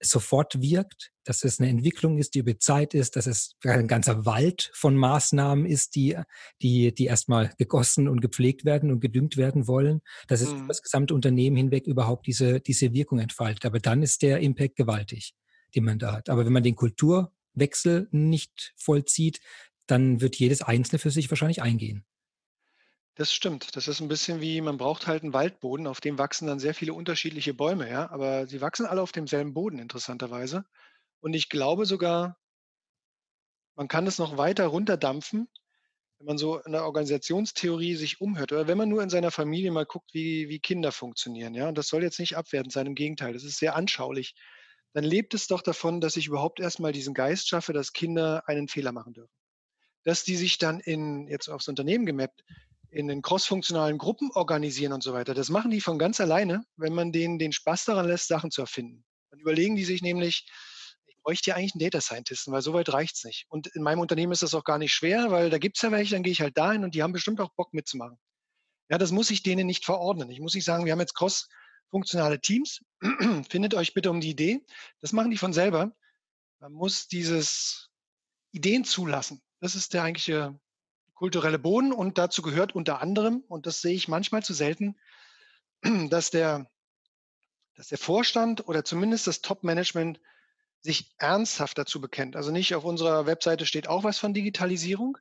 sofort wirkt, dass es eine Entwicklung ist, die über Zeit ist, dass es ein ganzer Wald von Maßnahmen ist, die, die, die erstmal gegossen und gepflegt werden und gedüngt werden wollen, dass es mhm. über das gesamte Unternehmen hinweg überhaupt diese, diese Wirkung entfaltet. Aber dann ist der Impact gewaltig, den man da hat. Aber wenn man den Kulturwechsel nicht vollzieht, dann wird jedes Einzelne für sich wahrscheinlich eingehen. Das stimmt. Das ist ein bisschen wie, man braucht halt einen Waldboden, auf dem wachsen dann sehr viele unterschiedliche Bäume, ja. Aber sie wachsen alle auf demselben Boden, interessanterweise. Und ich glaube sogar, man kann es noch weiter runterdampfen, wenn man so in der Organisationstheorie sich umhört oder wenn man nur in seiner Familie mal guckt, wie, wie Kinder funktionieren, ja. Und das soll jetzt nicht abwertend sein, im Gegenteil, das ist sehr anschaulich. Dann lebt es doch davon, dass ich überhaupt erstmal diesen Geist schaffe, dass Kinder einen Fehler machen dürfen dass die sich dann in, jetzt aufs Unternehmen gemappt, in den crossfunktionalen Gruppen organisieren und so weiter. Das machen die von ganz alleine, wenn man denen den Spaß daran lässt, Sachen zu erfinden. Dann überlegen die sich nämlich, ich bräuchte ja eigentlich einen Data Scientisten, weil so weit reicht es nicht. Und in meinem Unternehmen ist das auch gar nicht schwer, weil da gibt es ja welche, dann gehe ich halt dahin und die haben bestimmt auch Bock mitzumachen. Ja, das muss ich denen nicht verordnen. Ich muss nicht sagen, wir haben jetzt cross-funktionale Teams, findet euch bitte um die Idee. Das machen die von selber. Man muss dieses Ideen zulassen. Das ist der eigentliche kulturelle Boden und dazu gehört unter anderem, und das sehe ich manchmal zu selten, dass der, dass der Vorstand oder zumindest das Top-Management sich ernsthaft dazu bekennt. Also nicht auf unserer Webseite steht auch was von Digitalisierung,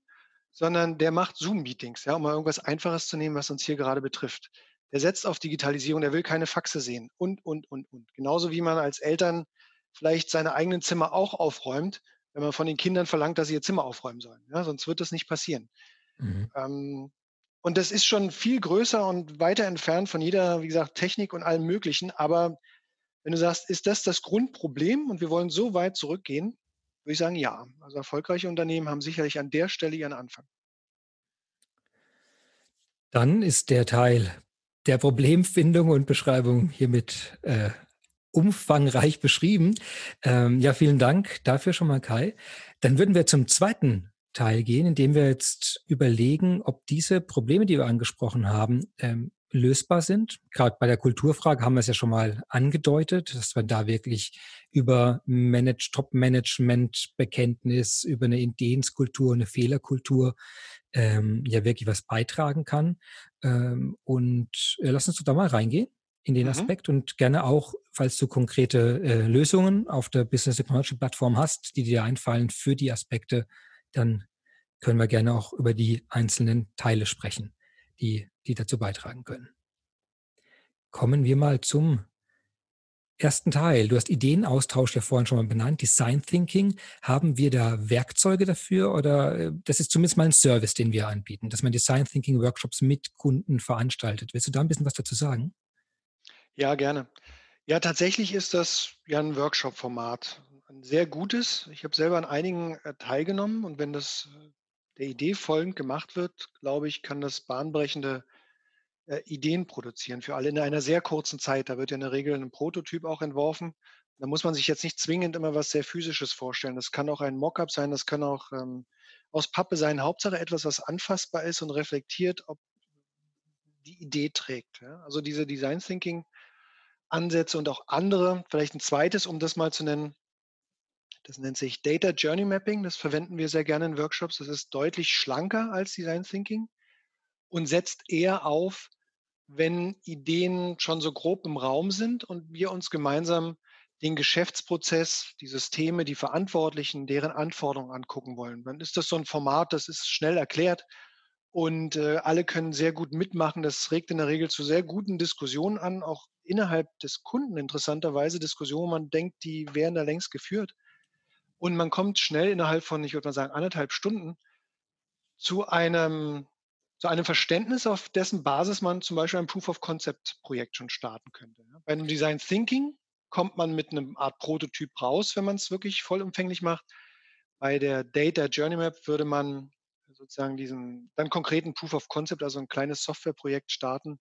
sondern der macht Zoom-Meetings, ja, um mal irgendwas Einfaches zu nehmen, was uns hier gerade betrifft. Der setzt auf Digitalisierung, der will keine Faxe sehen und, und, und, und. Genauso wie man als Eltern vielleicht seine eigenen Zimmer auch aufräumt, wenn man von den Kindern verlangt, dass sie ihr Zimmer aufräumen sollen. Ja, sonst wird das nicht passieren. Mhm. Ähm, und das ist schon viel größer und weiter entfernt von jeder, wie gesagt, Technik und allem Möglichen. Aber wenn du sagst, ist das das Grundproblem und wir wollen so weit zurückgehen, würde ich sagen, ja. Also erfolgreiche Unternehmen haben sicherlich an der Stelle ihren Anfang. Dann ist der Teil der Problemfindung und Beschreibung hiermit äh, umfangreich beschrieben. Ähm, ja, vielen Dank dafür schon mal, Kai. Dann würden wir zum zweiten Teil gehen, indem wir jetzt überlegen, ob diese Probleme, die wir angesprochen haben, ähm, lösbar sind. Gerade bei der Kulturfrage haben wir es ja schon mal angedeutet, dass wir da wirklich über Manage, Top-Management-Bekenntnis, über eine Ideenskultur, eine Fehlerkultur ähm, ja wirklich was beitragen kann. Ähm, und äh, lass uns doch da mal reingehen in den mhm. Aspekt und gerne auch, falls du konkrete äh, Lösungen auf der Business Technology Plattform hast, die dir einfallen für die Aspekte, dann können wir gerne auch über die einzelnen Teile sprechen, die, die dazu beitragen können. Kommen wir mal zum ersten Teil. Du hast Ideenaustausch ja vorhin schon mal benannt, Design Thinking. Haben wir da Werkzeuge dafür oder äh, das ist zumindest mal ein Service, den wir anbieten, dass man Design Thinking Workshops mit Kunden veranstaltet. Willst du da ein bisschen was dazu sagen? Ja, gerne. Ja, tatsächlich ist das ja ein Workshop-Format. Ein sehr gutes. Ich habe selber an einigen äh, teilgenommen und wenn das äh, der Idee folgend gemacht wird, glaube ich, kann das bahnbrechende äh, Ideen produzieren für alle in einer sehr kurzen Zeit. Da wird ja in der Regel ein Prototyp auch entworfen. Da muss man sich jetzt nicht zwingend immer was sehr Physisches vorstellen. Das kann auch ein Mockup sein, das kann auch ähm, aus Pappe sein. Hauptsache etwas, was anfassbar ist und reflektiert, ob die Idee trägt. Ja? Also diese Design Thinking Ansätze und auch andere, vielleicht ein zweites, um das mal zu nennen, das nennt sich Data Journey Mapping. Das verwenden wir sehr gerne in Workshops. Das ist deutlich schlanker als Design Thinking und setzt eher auf, wenn Ideen schon so grob im Raum sind und wir uns gemeinsam den Geschäftsprozess, die Systeme, die Verantwortlichen, deren Anforderungen angucken wollen. Dann ist das so ein Format, das ist schnell erklärt und äh, alle können sehr gut mitmachen. Das regt in der Regel zu sehr guten Diskussionen an, auch innerhalb des Kunden interessanterweise Diskussionen, man denkt, die wären da längst geführt. Und man kommt schnell innerhalb von, ich würde mal sagen, anderthalb Stunden zu einem zu einem Verständnis, auf dessen Basis man zum Beispiel ein Proof-of-Concept-Projekt schon starten könnte. Bei einem Design Thinking kommt man mit einem Art Prototyp raus, wenn man es wirklich vollumfänglich macht. Bei der Data Journey Map würde man sozusagen diesen dann konkreten Proof of Concept, also ein kleines Softwareprojekt starten,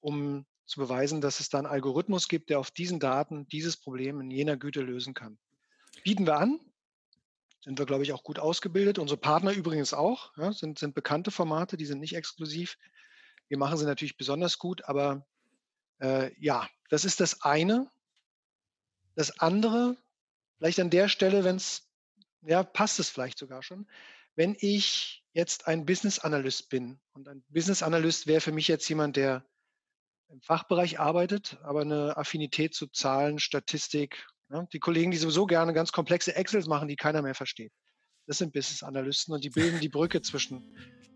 um zu beweisen, dass es da einen Algorithmus gibt, der auf diesen Daten dieses Problem in jener Güte lösen kann. Bieten wir an, sind wir, glaube ich, auch gut ausgebildet. Unsere Partner übrigens auch, ja, sind, sind bekannte Formate, die sind nicht exklusiv. Wir machen sie natürlich besonders gut, aber äh, ja, das ist das eine. Das andere, vielleicht an der Stelle, wenn es, ja, passt es vielleicht sogar schon, wenn ich jetzt ein Business Analyst bin und ein Business Analyst wäre für mich jetzt jemand, der im Fachbereich arbeitet, aber eine Affinität zu Zahlen, Statistik, ja, die Kollegen, die sowieso gerne ganz komplexe Excels machen, die keiner mehr versteht. Das sind Business Analysten und die bilden die Brücke zwischen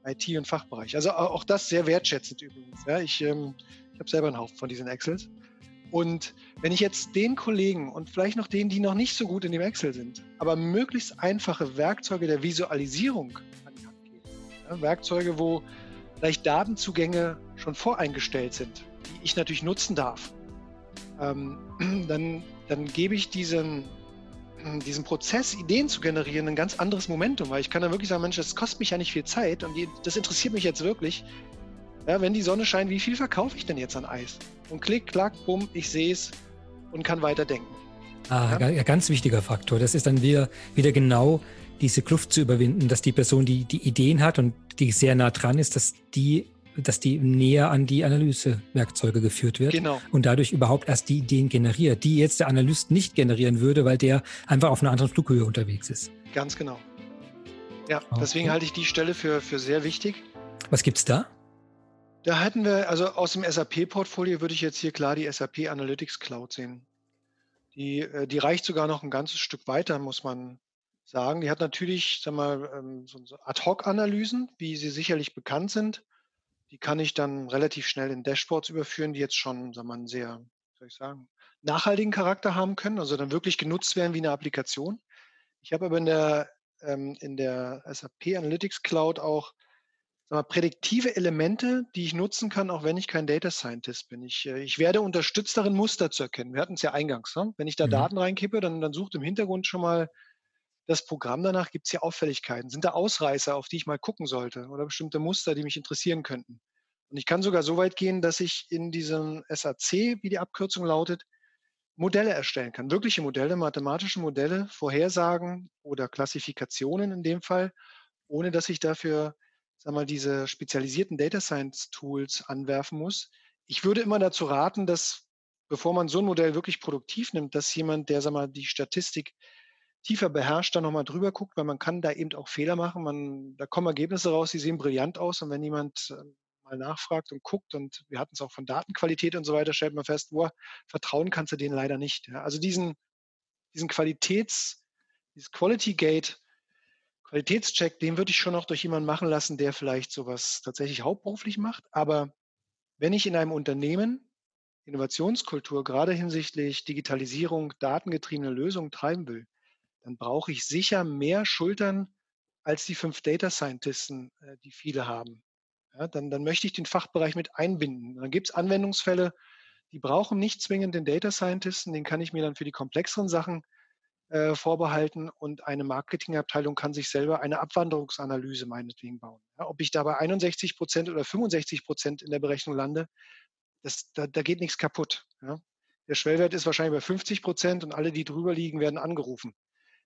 IT und Fachbereich. Also auch das sehr wertschätzend übrigens. Ja, ich ähm, ich habe selber einen Haufen von diesen Excels. Und wenn ich jetzt den Kollegen und vielleicht noch denen, die noch nicht so gut in dem Excel sind, aber möglichst einfache Werkzeuge der Visualisierung an die Hand gebe, ja, Werkzeuge, wo vielleicht Datenzugänge schon voreingestellt sind, die ich natürlich nutzen darf, ähm, dann dann gebe ich diesem, diesem Prozess, Ideen zu generieren, ein ganz anderes Momentum, weil ich kann dann wirklich sagen, Mensch, das kostet mich ja nicht viel Zeit und die, das interessiert mich jetzt wirklich. Ja, wenn die Sonne scheint, wie viel verkaufe ich denn jetzt an Eis? Und klick, klack, bumm, ich sehe es und kann weiterdenken. Ah, ja? ganz wichtiger Faktor. Das ist dann wieder, wieder genau diese Kluft zu überwinden, dass die Person, die die Ideen hat und die sehr nah dran ist, dass die dass die näher an die Analysewerkzeuge geführt wird genau. und dadurch überhaupt erst die Ideen generiert, die jetzt der Analyst nicht generieren würde, weil der einfach auf einer anderen Flughöhe unterwegs ist. Ganz genau. Ja, okay. deswegen halte ich die Stelle für, für sehr wichtig. Was gibt es da? Da hatten wir, also aus dem SAP-Portfolio würde ich jetzt hier klar die SAP Analytics Cloud sehen. Die, äh, die reicht sogar noch ein ganzes Stück weiter, muss man sagen. Die hat natürlich, sag mal, ähm, so Ad-Hoc-Analysen, wie sie sicherlich bekannt sind. Die kann ich dann relativ schnell in Dashboards überführen, die jetzt schon, sag mal, einen sehr, soll ich sagen, nachhaltigen Charakter haben können, also dann wirklich genutzt werden wie eine Applikation. Ich habe aber in der, ähm, in der SAP Analytics Cloud auch mal, prädiktive Elemente, die ich nutzen kann, auch wenn ich kein Data Scientist bin. Ich, äh, ich werde unterstützt darin, Muster zu erkennen. Wir hatten es ja eingangs. Ne? Wenn ich da mhm. Daten reinkippe, dann, dann sucht im Hintergrund schon mal das Programm danach, gibt es hier Auffälligkeiten. Sind da Ausreißer, auf die ich mal gucken sollte oder bestimmte Muster, die mich interessieren könnten? Und ich kann sogar so weit gehen, dass ich in diesem SAC, wie die Abkürzung lautet, Modelle erstellen kann. Wirkliche Modelle, mathematische Modelle, Vorhersagen oder Klassifikationen in dem Fall, ohne dass ich dafür sag mal, diese spezialisierten Data Science Tools anwerfen muss. Ich würde immer dazu raten, dass bevor man so ein Modell wirklich produktiv nimmt, dass jemand, der sag mal, die Statistik tiefer beherrscht, da nochmal drüber guckt, weil man kann da eben auch Fehler machen. Man, da kommen Ergebnisse raus, die sehen brillant aus. Und wenn jemand äh, mal nachfragt und guckt, und wir hatten es auch von Datenqualität und so weiter, stellt man fest, boah, vertrauen kannst du denen leider nicht. Also diesen, diesen Qualitäts, dieses Quality Gate, Qualitätscheck, den würde ich schon noch durch jemanden machen lassen, der vielleicht sowas tatsächlich hauptberuflich macht. Aber wenn ich in einem Unternehmen Innovationskultur gerade hinsichtlich Digitalisierung, datengetriebene Lösungen treiben will, dann brauche ich sicher mehr Schultern als die fünf Data Scientisten, äh, die viele haben. Ja, dann, dann möchte ich den Fachbereich mit einbinden. Dann gibt es Anwendungsfälle, die brauchen nicht zwingend den Data Scientisten, den kann ich mir dann für die komplexeren Sachen äh, vorbehalten und eine Marketingabteilung kann sich selber eine Abwanderungsanalyse meinetwegen bauen. Ja, ob ich dabei 61 Prozent oder 65 Prozent in der Berechnung lande, das, da, da geht nichts kaputt. Ja. Der Schwellwert ist wahrscheinlich bei 50 Prozent und alle, die drüber liegen, werden angerufen.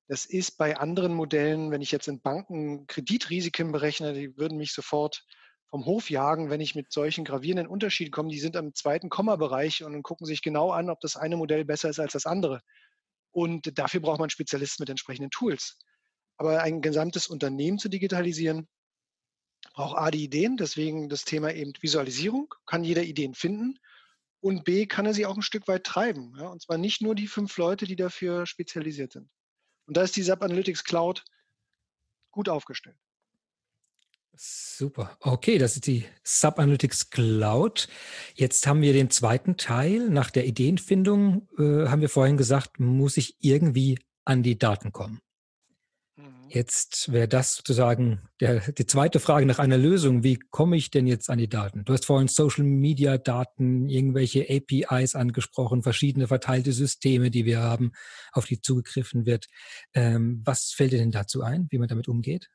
Das ist bei anderen Modellen, wenn ich jetzt in Banken Kreditrisiken berechne, die würden mich sofort vom Hof jagen, wenn ich mit solchen gravierenden Unterschieden komme. Die sind am zweiten Komma-Bereich und gucken sich genau an, ob das eine Modell besser ist als das andere. Und dafür braucht man Spezialisten mit entsprechenden Tools. Aber ein gesamtes Unternehmen zu digitalisieren, braucht A die Ideen, deswegen das Thema eben Visualisierung, kann jeder Ideen finden. Und B kann er sie auch ein Stück weit treiben. Ja? Und zwar nicht nur die fünf Leute, die dafür spezialisiert sind. Und da ist die SAP Analytics Cloud gut aufgestellt. Super. Okay, das ist die SAP Analytics Cloud. Jetzt haben wir den zweiten Teil. Nach der Ideenfindung äh, haben wir vorhin gesagt, muss ich irgendwie an die Daten kommen. Jetzt wäre das sozusagen der, die zweite Frage nach einer Lösung. Wie komme ich denn jetzt an die Daten? Du hast vorhin Social Media Daten, irgendwelche APIs angesprochen, verschiedene verteilte Systeme, die wir haben, auf die zugegriffen wird. Ähm, was fällt dir denn dazu ein, wie man damit umgeht?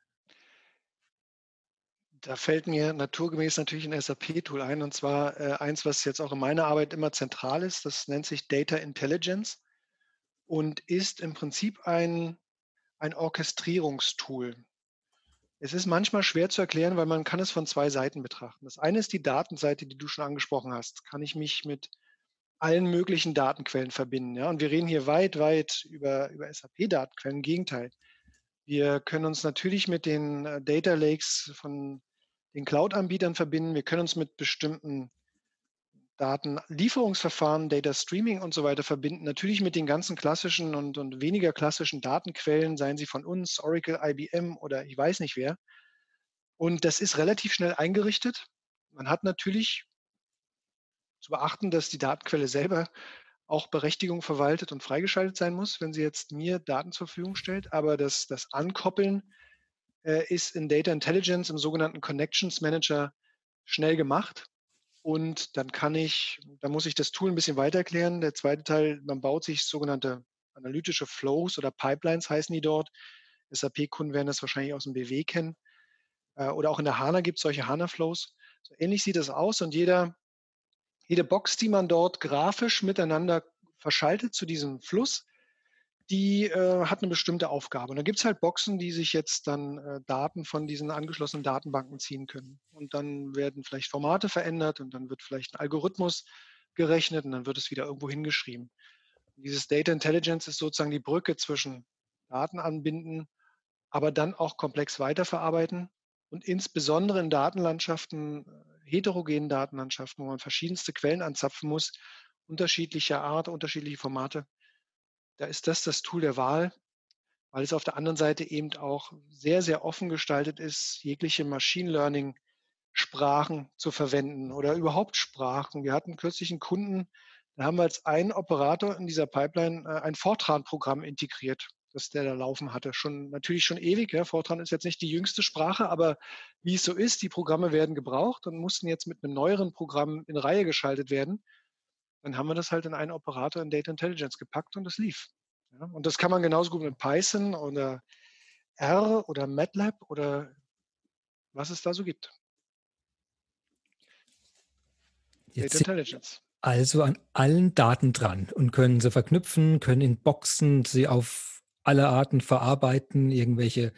Da fällt mir naturgemäß natürlich ein SAP-Tool ein, und zwar äh, eins, was jetzt auch in meiner Arbeit immer zentral ist. Das nennt sich Data Intelligence und ist im Prinzip ein ein Orchestrierungstool. Es ist manchmal schwer zu erklären, weil man kann es von zwei Seiten betrachten. Das eine ist die Datenseite, die du schon angesprochen hast. Kann ich mich mit allen möglichen Datenquellen verbinden. Ja? Und wir reden hier weit, weit über, über SAP-Datenquellen. Im Gegenteil. Wir können uns natürlich mit den äh, Data Lakes von den Cloud-Anbietern verbinden. Wir können uns mit bestimmten Datenlieferungsverfahren, Data Streaming und so weiter verbinden. Natürlich mit den ganzen klassischen und, und weniger klassischen Datenquellen, seien sie von uns, Oracle, IBM oder ich weiß nicht wer. Und das ist relativ schnell eingerichtet. Man hat natürlich zu beachten, dass die Datenquelle selber auch Berechtigung verwaltet und freigeschaltet sein muss, wenn sie jetzt mir Daten zur Verfügung stellt. Aber das, das Ankoppeln äh, ist in Data Intelligence im sogenannten Connections Manager schnell gemacht. Und dann kann ich, da muss ich das Tool ein bisschen weiter erklären. Der zweite Teil, man baut sich sogenannte analytische Flows oder Pipelines heißen die dort. SAP-Kunden werden das wahrscheinlich aus dem BW kennen. Äh, oder auch in der HANA gibt es solche HANA-Flows. So ähnlich sieht das aus und jeder, jede Box, die man dort grafisch miteinander verschaltet zu diesem Fluss, die äh, hat eine bestimmte Aufgabe. Und da gibt es halt Boxen, die sich jetzt dann äh, Daten von diesen angeschlossenen Datenbanken ziehen können. Und dann werden vielleicht Formate verändert und dann wird vielleicht ein Algorithmus gerechnet und dann wird es wieder irgendwo hingeschrieben. Und dieses Data Intelligence ist sozusagen die Brücke zwischen Daten anbinden, aber dann auch komplex weiterverarbeiten und insbesondere in Datenlandschaften, äh, heterogenen Datenlandschaften, wo man verschiedenste Quellen anzapfen muss, unterschiedlicher Art, unterschiedliche Formate, da ist das das Tool der Wahl. weil es auf der anderen Seite eben auch sehr, sehr offen gestaltet ist, jegliche Machine Learning Sprachen zu verwenden oder überhaupt Sprachen. Wir hatten kürzlich einen Kunden, da haben wir als einen Operator in dieser Pipeline äh, ein Fortran-Programm integriert, das der da laufen hatte. Schon natürlich schon ewig. Ja. Fortran ist jetzt nicht die jüngste Sprache, aber wie es so ist, die Programme werden gebraucht und mussten jetzt mit einem neueren Programm in Reihe geschaltet werden. Dann haben wir das halt in einen Operator in Data Intelligence gepackt und es lief. Ja. Und das kann man genauso gut mit Python oder R oder MATLAB oder was es da so gibt. Jetzt Data Intelligence also an allen Daten dran und können sie verknüpfen, können in Boxen sie auf alle Arten verarbeiten, irgendwelche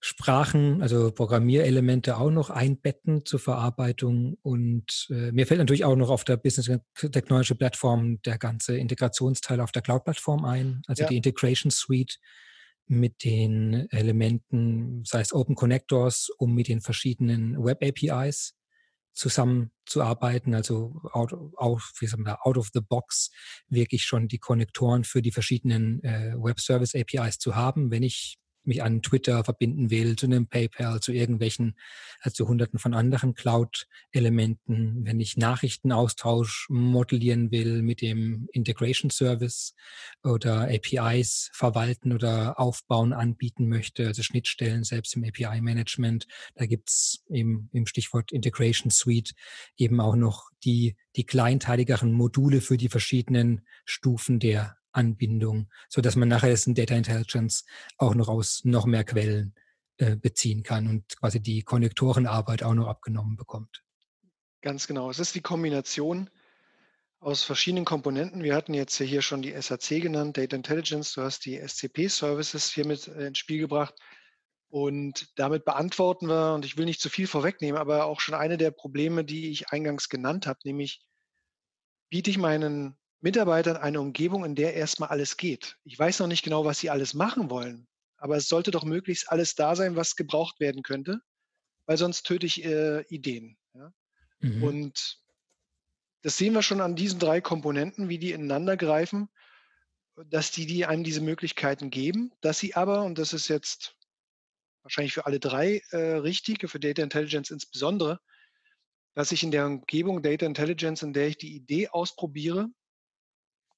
Sprachen, also Programmierelemente auch noch einbetten zur Verarbeitung. Und äh, mir fällt natürlich auch noch auf der Business Technology Plattform der ganze Integrationsteil auf der Cloud-Plattform ein, also ja. die Integration Suite mit den Elementen, sei es Open Connectors, um mit den verschiedenen Web APIs zusammenzuarbeiten, also out, out, wie sagen wir, out of the box wirklich schon die Konnektoren für die verschiedenen äh, Web Service APIs zu haben, wenn ich mich an Twitter verbinden will, zu einem PayPal, zu irgendwelchen, also hunderten von anderen Cloud-Elementen, wenn ich Nachrichtenaustausch modellieren will mit dem Integration Service oder APIs verwalten oder aufbauen, anbieten möchte, also Schnittstellen selbst im API-Management, da gibt's eben im Stichwort Integration Suite eben auch noch die, die kleinteiligeren Module für die verschiedenen Stufen der Anbindung, so dass man nachher dessen Data Intelligence auch noch aus noch mehr Quellen äh, beziehen kann und quasi die Konnektorenarbeit auch noch abgenommen bekommt. Ganz genau. Es ist die Kombination aus verschiedenen Komponenten. Wir hatten jetzt hier schon die SAC genannt, Data Intelligence. Du hast die SCP-Services hier mit äh, ins Spiel gebracht. Und damit beantworten wir, und ich will nicht zu viel vorwegnehmen, aber auch schon eine der Probleme, die ich eingangs genannt habe, nämlich biete ich meinen Mitarbeitern eine Umgebung, in der erstmal alles geht. Ich weiß noch nicht genau, was sie alles machen wollen, aber es sollte doch möglichst alles da sein, was gebraucht werden könnte, weil sonst töte ich äh, Ideen. Ja? Mhm. Und das sehen wir schon an diesen drei Komponenten, wie die ineinander greifen, dass die, die einem diese Möglichkeiten geben, dass sie aber, und das ist jetzt wahrscheinlich für alle drei äh, richtig, für Data Intelligence insbesondere, dass ich in der Umgebung Data Intelligence, in der ich die Idee ausprobiere,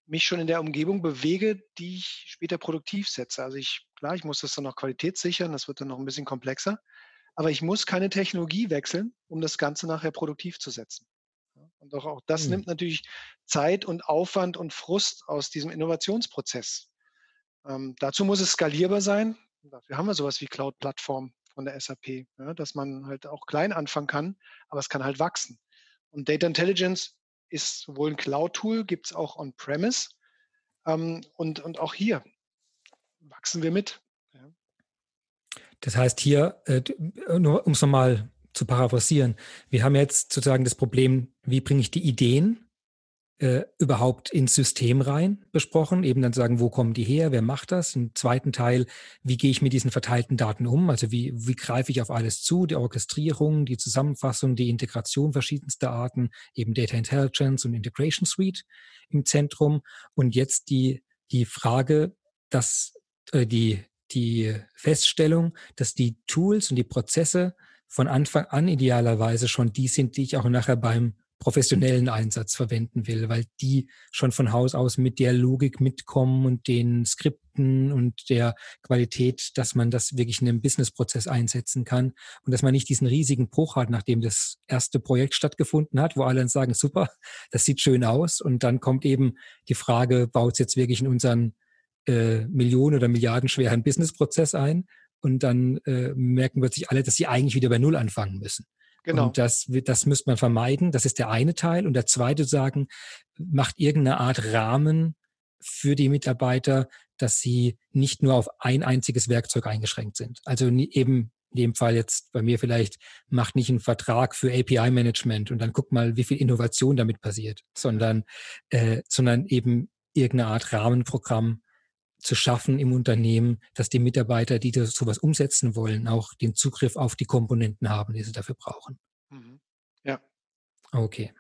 mich schon in der Umgebung bewege, die ich später produktiv setze. Also ich, klar, ich muss das dann noch qualitätssichern, das wird dann noch ein bisschen komplexer, aber ich muss keine Technologie wechseln, um das Ganze nachher produktiv zu setzen. Und auch, auch das mhm. nimmt natürlich Zeit und Aufwand und Frust aus diesem Innovationsprozess. Ähm, dazu muss es skalierbar sein. Dafür haben wir sowas wie Cloud-Plattform von der SAP, ja, dass man halt auch klein anfangen kann, aber es kann halt wachsen. Und Data Intelligence ist sowohl ein Cloud-Tool, gibt es auch on-premise. Ähm, und, und auch hier wachsen wir mit. Ja. Das heißt hier, äh, nur um es nochmal zu paraphrasieren, wir haben jetzt sozusagen das Problem, wie bringe ich die Ideen äh, überhaupt ins System rein besprochen, eben dann sagen, wo kommen die her, wer macht das? Im zweiten Teil, wie gehe ich mit diesen verteilten Daten um? Also wie, wie greife ich auf alles zu? Die Orchestrierung, die Zusammenfassung, die Integration verschiedenster Arten, eben Data Intelligence und Integration Suite im Zentrum. Und jetzt die, die Frage, dass äh, die, die Feststellung, dass die Tools und die Prozesse von Anfang an idealerweise schon die sind, die ich auch nachher beim professionellen Einsatz verwenden will, weil die schon von Haus aus mit der Logik mitkommen und den Skripten und der Qualität, dass man das wirklich in einem Businessprozess einsetzen kann und dass man nicht diesen riesigen Bruch hat, nachdem das erste Projekt stattgefunden hat, wo alle dann sagen, super, das sieht schön aus und dann kommt eben die Frage, baut es jetzt wirklich in unseren äh, Millionen- oder Milliardenschweren Businessprozess ein und dann äh, merken plötzlich alle, dass sie eigentlich wieder bei Null anfangen müssen. Genau. Und das, das müsste man vermeiden. Das ist der eine Teil. Und der zweite sagen, macht irgendeine Art Rahmen für die Mitarbeiter, dass sie nicht nur auf ein einziges Werkzeug eingeschränkt sind. Also eben in dem Fall jetzt bei mir vielleicht, macht nicht einen Vertrag für API-Management und dann guck mal, wie viel Innovation damit passiert, sondern, äh, sondern eben irgendeine Art Rahmenprogramm, zu schaffen im Unternehmen, dass die Mitarbeiter, die das, sowas umsetzen wollen, auch den Zugriff auf die Komponenten haben, die sie dafür brauchen. Mhm. Ja. Okay.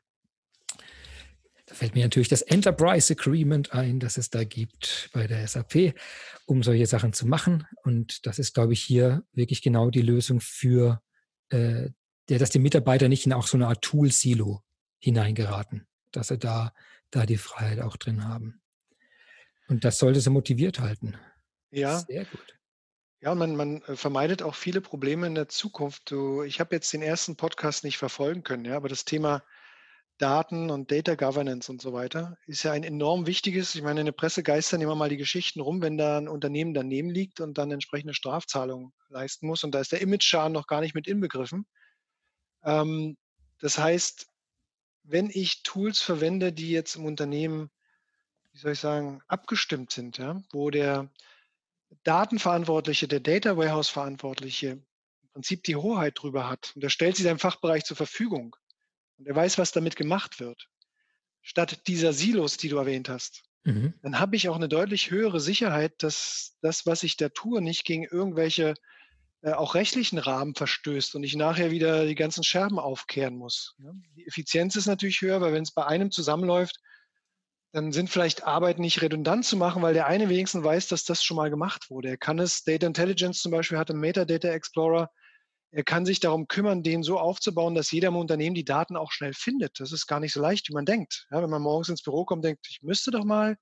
Da fällt mir natürlich das Enterprise Agreement ein, das es da gibt bei der SAP, um solche Sachen zu machen. Und das ist, glaube ich, hier wirklich genau die Lösung für, äh, der, dass die Mitarbeiter nicht in auch so eine Art Tool-Silo hineingeraten, dass sie da, da die Freiheit auch drin haben. Und das sollte sie motiviert halten. Ja. Sehr gut. Ja, man, man äh, vermeidet auch viele Probleme in der Zukunft. Du, ich habe jetzt den ersten Podcast nicht verfolgen können, ja, aber das Thema Daten und Data Governance und so weiter ist ja ein enorm wichtiges. Ich meine, in der Presse geistern immer mal die Geschichten rum, wenn da ein Unternehmen daneben liegt und dann entsprechende Strafzahlungen leisten muss. Und da ist der Image-Schaden noch gar nicht mit inbegriffen. Ähm, das heißt, wenn ich Tools verwende, die jetzt im Unternehmen, wie soll ich sagen, abgestimmt sind, ja, wo der Datenverantwortliche, der Data Warehouse Verantwortliche im Prinzip die Hoheit drüber hat und er stellt sie seinem Fachbereich zur Verfügung und er weiß, was damit gemacht wird, statt dieser Silos, die du erwähnt hast, mhm. dann habe ich auch eine deutlich höhere Sicherheit, dass das, was ich da tue, nicht gegen irgendwelche äh, auch rechtlichen Rahmen verstößt und ich nachher wieder die ganzen Scherben aufkehren muss. Ja? Die Effizienz ist natürlich höher, weil wenn es bei einem zusammenläuft, dann sind vielleicht Arbeiten nicht redundant zu machen, weil der eine wenigstens weiß, dass das schon mal gemacht wurde. Er kann es, Data Intelligence zum Beispiel hat im Metadata Explorer, er kann sich darum kümmern, den so aufzubauen, dass jeder im Unternehmen die Daten auch schnell findet. Das ist gar nicht so leicht, wie man denkt. Ja, wenn man morgens ins Büro kommt, denkt, ich müsste doch mal,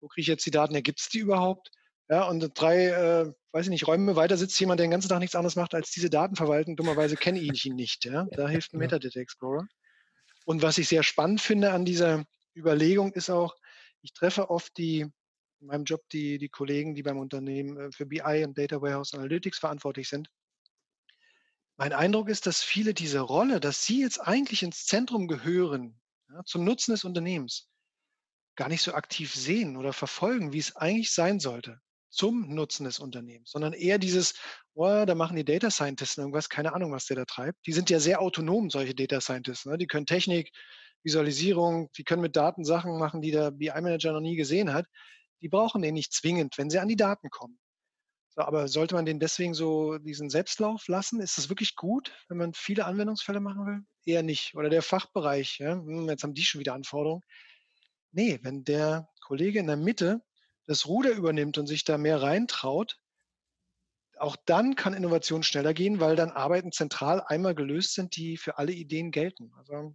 wo kriege ich jetzt die Daten, ja, gibt es die überhaupt? Ja, und drei, äh, weiß ich nicht, Räume weiter sitzt jemand, der den ganzen Tag nichts anderes macht, als diese Daten verwalten. Dummerweise kenne ich ihn nicht. Ja? Da hilft ein Metadata Explorer. Und was ich sehr spannend finde an dieser Überlegung ist auch, ich treffe oft die, in meinem Job die, die Kollegen, die beim Unternehmen äh, für BI und Data Warehouse Analytics verantwortlich sind. Mein Eindruck ist, dass viele diese Rolle, dass sie jetzt eigentlich ins Zentrum gehören, ja, zum Nutzen des Unternehmens, gar nicht so aktiv sehen oder verfolgen, wie es eigentlich sein sollte zum Nutzen des Unternehmens, sondern eher dieses, oh, da machen die Data Scientists irgendwas, keine Ahnung, was der da treibt. Die sind ja sehr autonom, solche Data Scientists. Ne? Die können Technik, Visualisierung, die können mit Daten Sachen machen, die der BI-Manager noch nie gesehen hat. Die brauchen den nicht zwingend, wenn sie an die Daten kommen. So, aber sollte man den deswegen so diesen Selbstlauf lassen? Ist das wirklich gut, wenn man viele Anwendungsfälle machen will? Eher nicht. Oder der Fachbereich, ja? Hm, jetzt haben die schon wieder Anforderungen. Nee, wenn der Kollege in der Mitte das Ruder übernimmt und sich da mehr reintraut, auch dann kann Innovation schneller gehen, weil dann Arbeiten zentral einmal gelöst sind, die für alle Ideen gelten. Also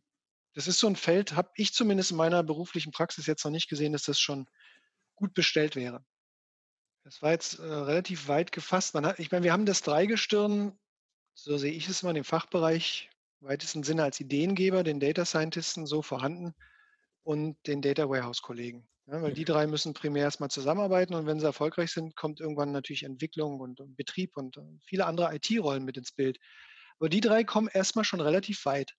das ist so ein Feld, habe ich zumindest in meiner beruflichen Praxis jetzt noch nicht gesehen, dass das schon gut bestellt wäre. Das war jetzt äh, relativ weit gefasst. Man hat, ich meine, wir haben das Dreigestirn, so sehe ich es mal, im Fachbereich im weitesten Sinne als Ideengeber, den Data Scientisten so vorhanden und den Data Warehouse Kollegen. Ja, weil die drei müssen primär erstmal zusammenarbeiten und wenn sie erfolgreich sind, kommt irgendwann natürlich Entwicklung und, und Betrieb und, und viele andere IT-Rollen mit ins Bild. Aber die drei kommen erstmal schon relativ weit.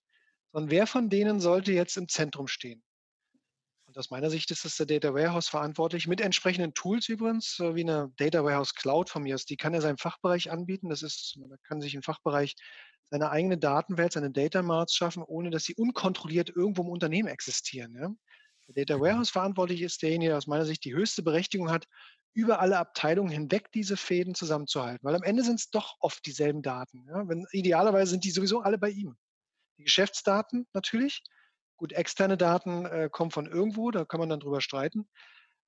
Und wer von denen sollte jetzt im Zentrum stehen? Und aus meiner Sicht ist das der Data Warehouse verantwortlich, mit entsprechenden Tools übrigens, wie eine Data Warehouse Cloud von mir aus. Die kann er seinem Fachbereich anbieten. Das ist, man kann sich im Fachbereich seine eigene Datenwelt, seine Data Marts schaffen, ohne dass sie unkontrolliert irgendwo im Unternehmen existieren. Ja? Der Data Warehouse verantwortlich ist derjenige, der aus meiner Sicht die höchste Berechtigung hat, über alle Abteilungen hinweg diese Fäden zusammenzuhalten. Weil am Ende sind es doch oft dieselben Daten. Ja? Wenn, idealerweise sind die sowieso alle bei ihm. Die Geschäftsdaten natürlich. Gut, externe Daten äh, kommen von irgendwo, da kann man dann drüber streiten.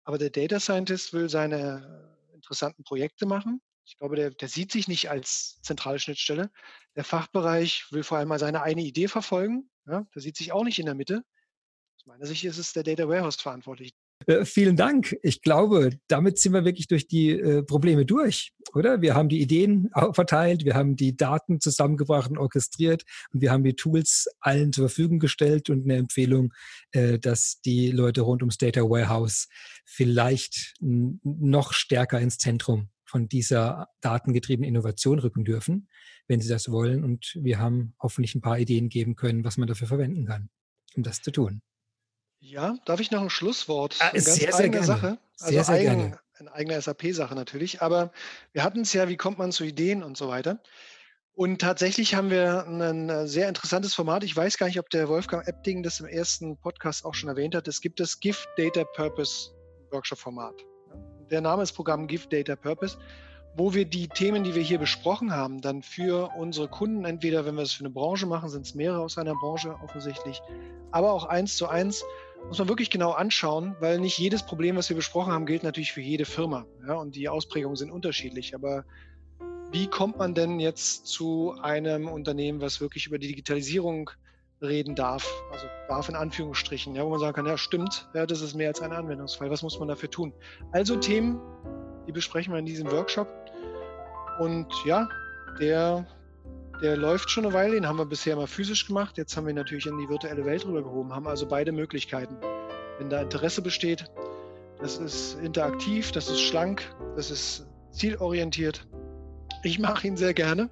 Aber der Data Scientist will seine äh, interessanten Projekte machen. Ich glaube, der, der sieht sich nicht als zentrale Schnittstelle. Der Fachbereich will vor allem mal seine eine Idee verfolgen. Ja? Der sieht sich auch nicht in der Mitte. Aus meiner Sicht ist es der Data Warehouse verantwortlich. Äh, vielen Dank. Ich glaube, damit sind wir wirklich durch die äh, Probleme durch, oder? Wir haben die Ideen verteilt, wir haben die Daten zusammengebracht und orchestriert und wir haben die Tools allen zur Verfügung gestellt und eine Empfehlung, äh, dass die Leute rund ums Data Warehouse vielleicht noch stärker ins Zentrum von dieser datengetriebenen Innovation rücken dürfen, wenn sie das wollen. Und wir haben hoffentlich ein paar Ideen geben können, was man dafür verwenden kann, um das zu tun. Ja, darf ich noch ein Schlusswort? Ah, eine ganz sehr, sehr gerne. Sache. Also sehr, sehr eigen, gerne. eine eigene SAP-Sache natürlich. Aber wir hatten es ja, wie kommt man zu Ideen und so weiter. Und tatsächlich haben wir ein äh, sehr interessantes Format. Ich weiß gar nicht, ob der Wolfgang Epting das im ersten Podcast auch schon erwähnt hat. Es gibt das Gift Data Purpose Workshop-Format. Der Name ist Programm Gift Data Purpose, wo wir die Themen, die wir hier besprochen haben, dann für unsere Kunden, entweder wenn wir es für eine Branche machen, sind es mehrere aus einer Branche offensichtlich, aber auch eins zu eins muss man wirklich genau anschauen, weil nicht jedes Problem, was wir besprochen haben, gilt natürlich für jede Firma. Ja, und die Ausprägungen sind unterschiedlich. Aber wie kommt man denn jetzt zu einem Unternehmen, was wirklich über die Digitalisierung reden darf? Also darf in Anführungsstrichen, ja, wo man sagen kann, ja, stimmt, ja, das ist mehr als ein Anwendungsfall. Was muss man dafür tun? Also Themen, die besprechen wir in diesem Workshop. Und ja, der, der läuft schon eine Weile. Den haben wir bisher mal physisch gemacht. Jetzt haben wir ihn natürlich in die virtuelle Welt rübergehoben, haben also beide Möglichkeiten. Wenn da Interesse besteht, das ist interaktiv, das ist schlank, das ist zielorientiert. Ich mache ihn sehr gerne.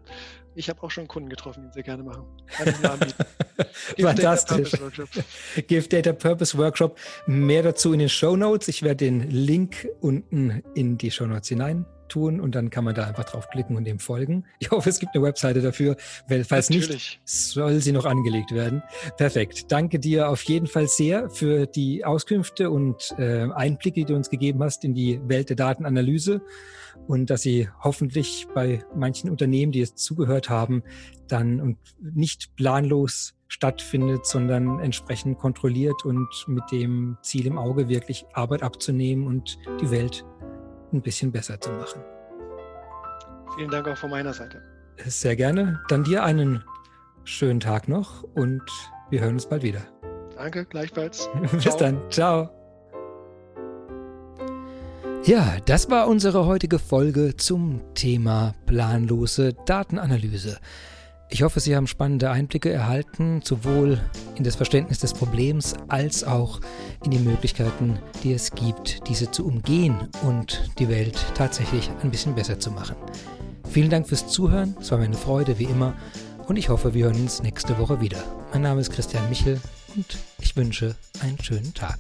Ich habe auch schon Kunden getroffen, die ihn sehr gerne machen. Fantastisch. Give Data Purpose Workshop. Mehr dazu in den Show Notes. Ich werde den Link unten in die Show Notes hinein tun und dann kann man da einfach draufklicken und dem folgen. Ich hoffe, es gibt eine Webseite dafür. Falls Natürlich. nicht, soll sie noch angelegt werden. Perfekt. Danke dir auf jeden Fall sehr für die Auskünfte und äh, Einblicke, die du uns gegeben hast in die Welt der Datenanalyse und dass sie hoffentlich bei manchen Unternehmen, die jetzt zugehört haben, dann und nicht planlos stattfindet, sondern entsprechend kontrolliert und mit dem Ziel im Auge wirklich Arbeit abzunehmen und die Welt ein bisschen besser zu machen. Vielen Dank auch von meiner Seite. Sehr gerne. Dann dir einen schönen Tag noch und wir hören uns bald wieder. Danke, gleichfalls. Bis Ciao. dann. Ciao. Ja, das war unsere heutige Folge zum Thema planlose Datenanalyse. Ich hoffe, Sie haben spannende Einblicke erhalten, sowohl in das Verständnis des Problems als auch in die Möglichkeiten, die es gibt, diese zu umgehen und die Welt tatsächlich ein bisschen besser zu machen. Vielen Dank fürs Zuhören, es war mir eine Freude wie immer und ich hoffe, wir hören uns nächste Woche wieder. Mein Name ist Christian Michel und ich wünsche einen schönen Tag.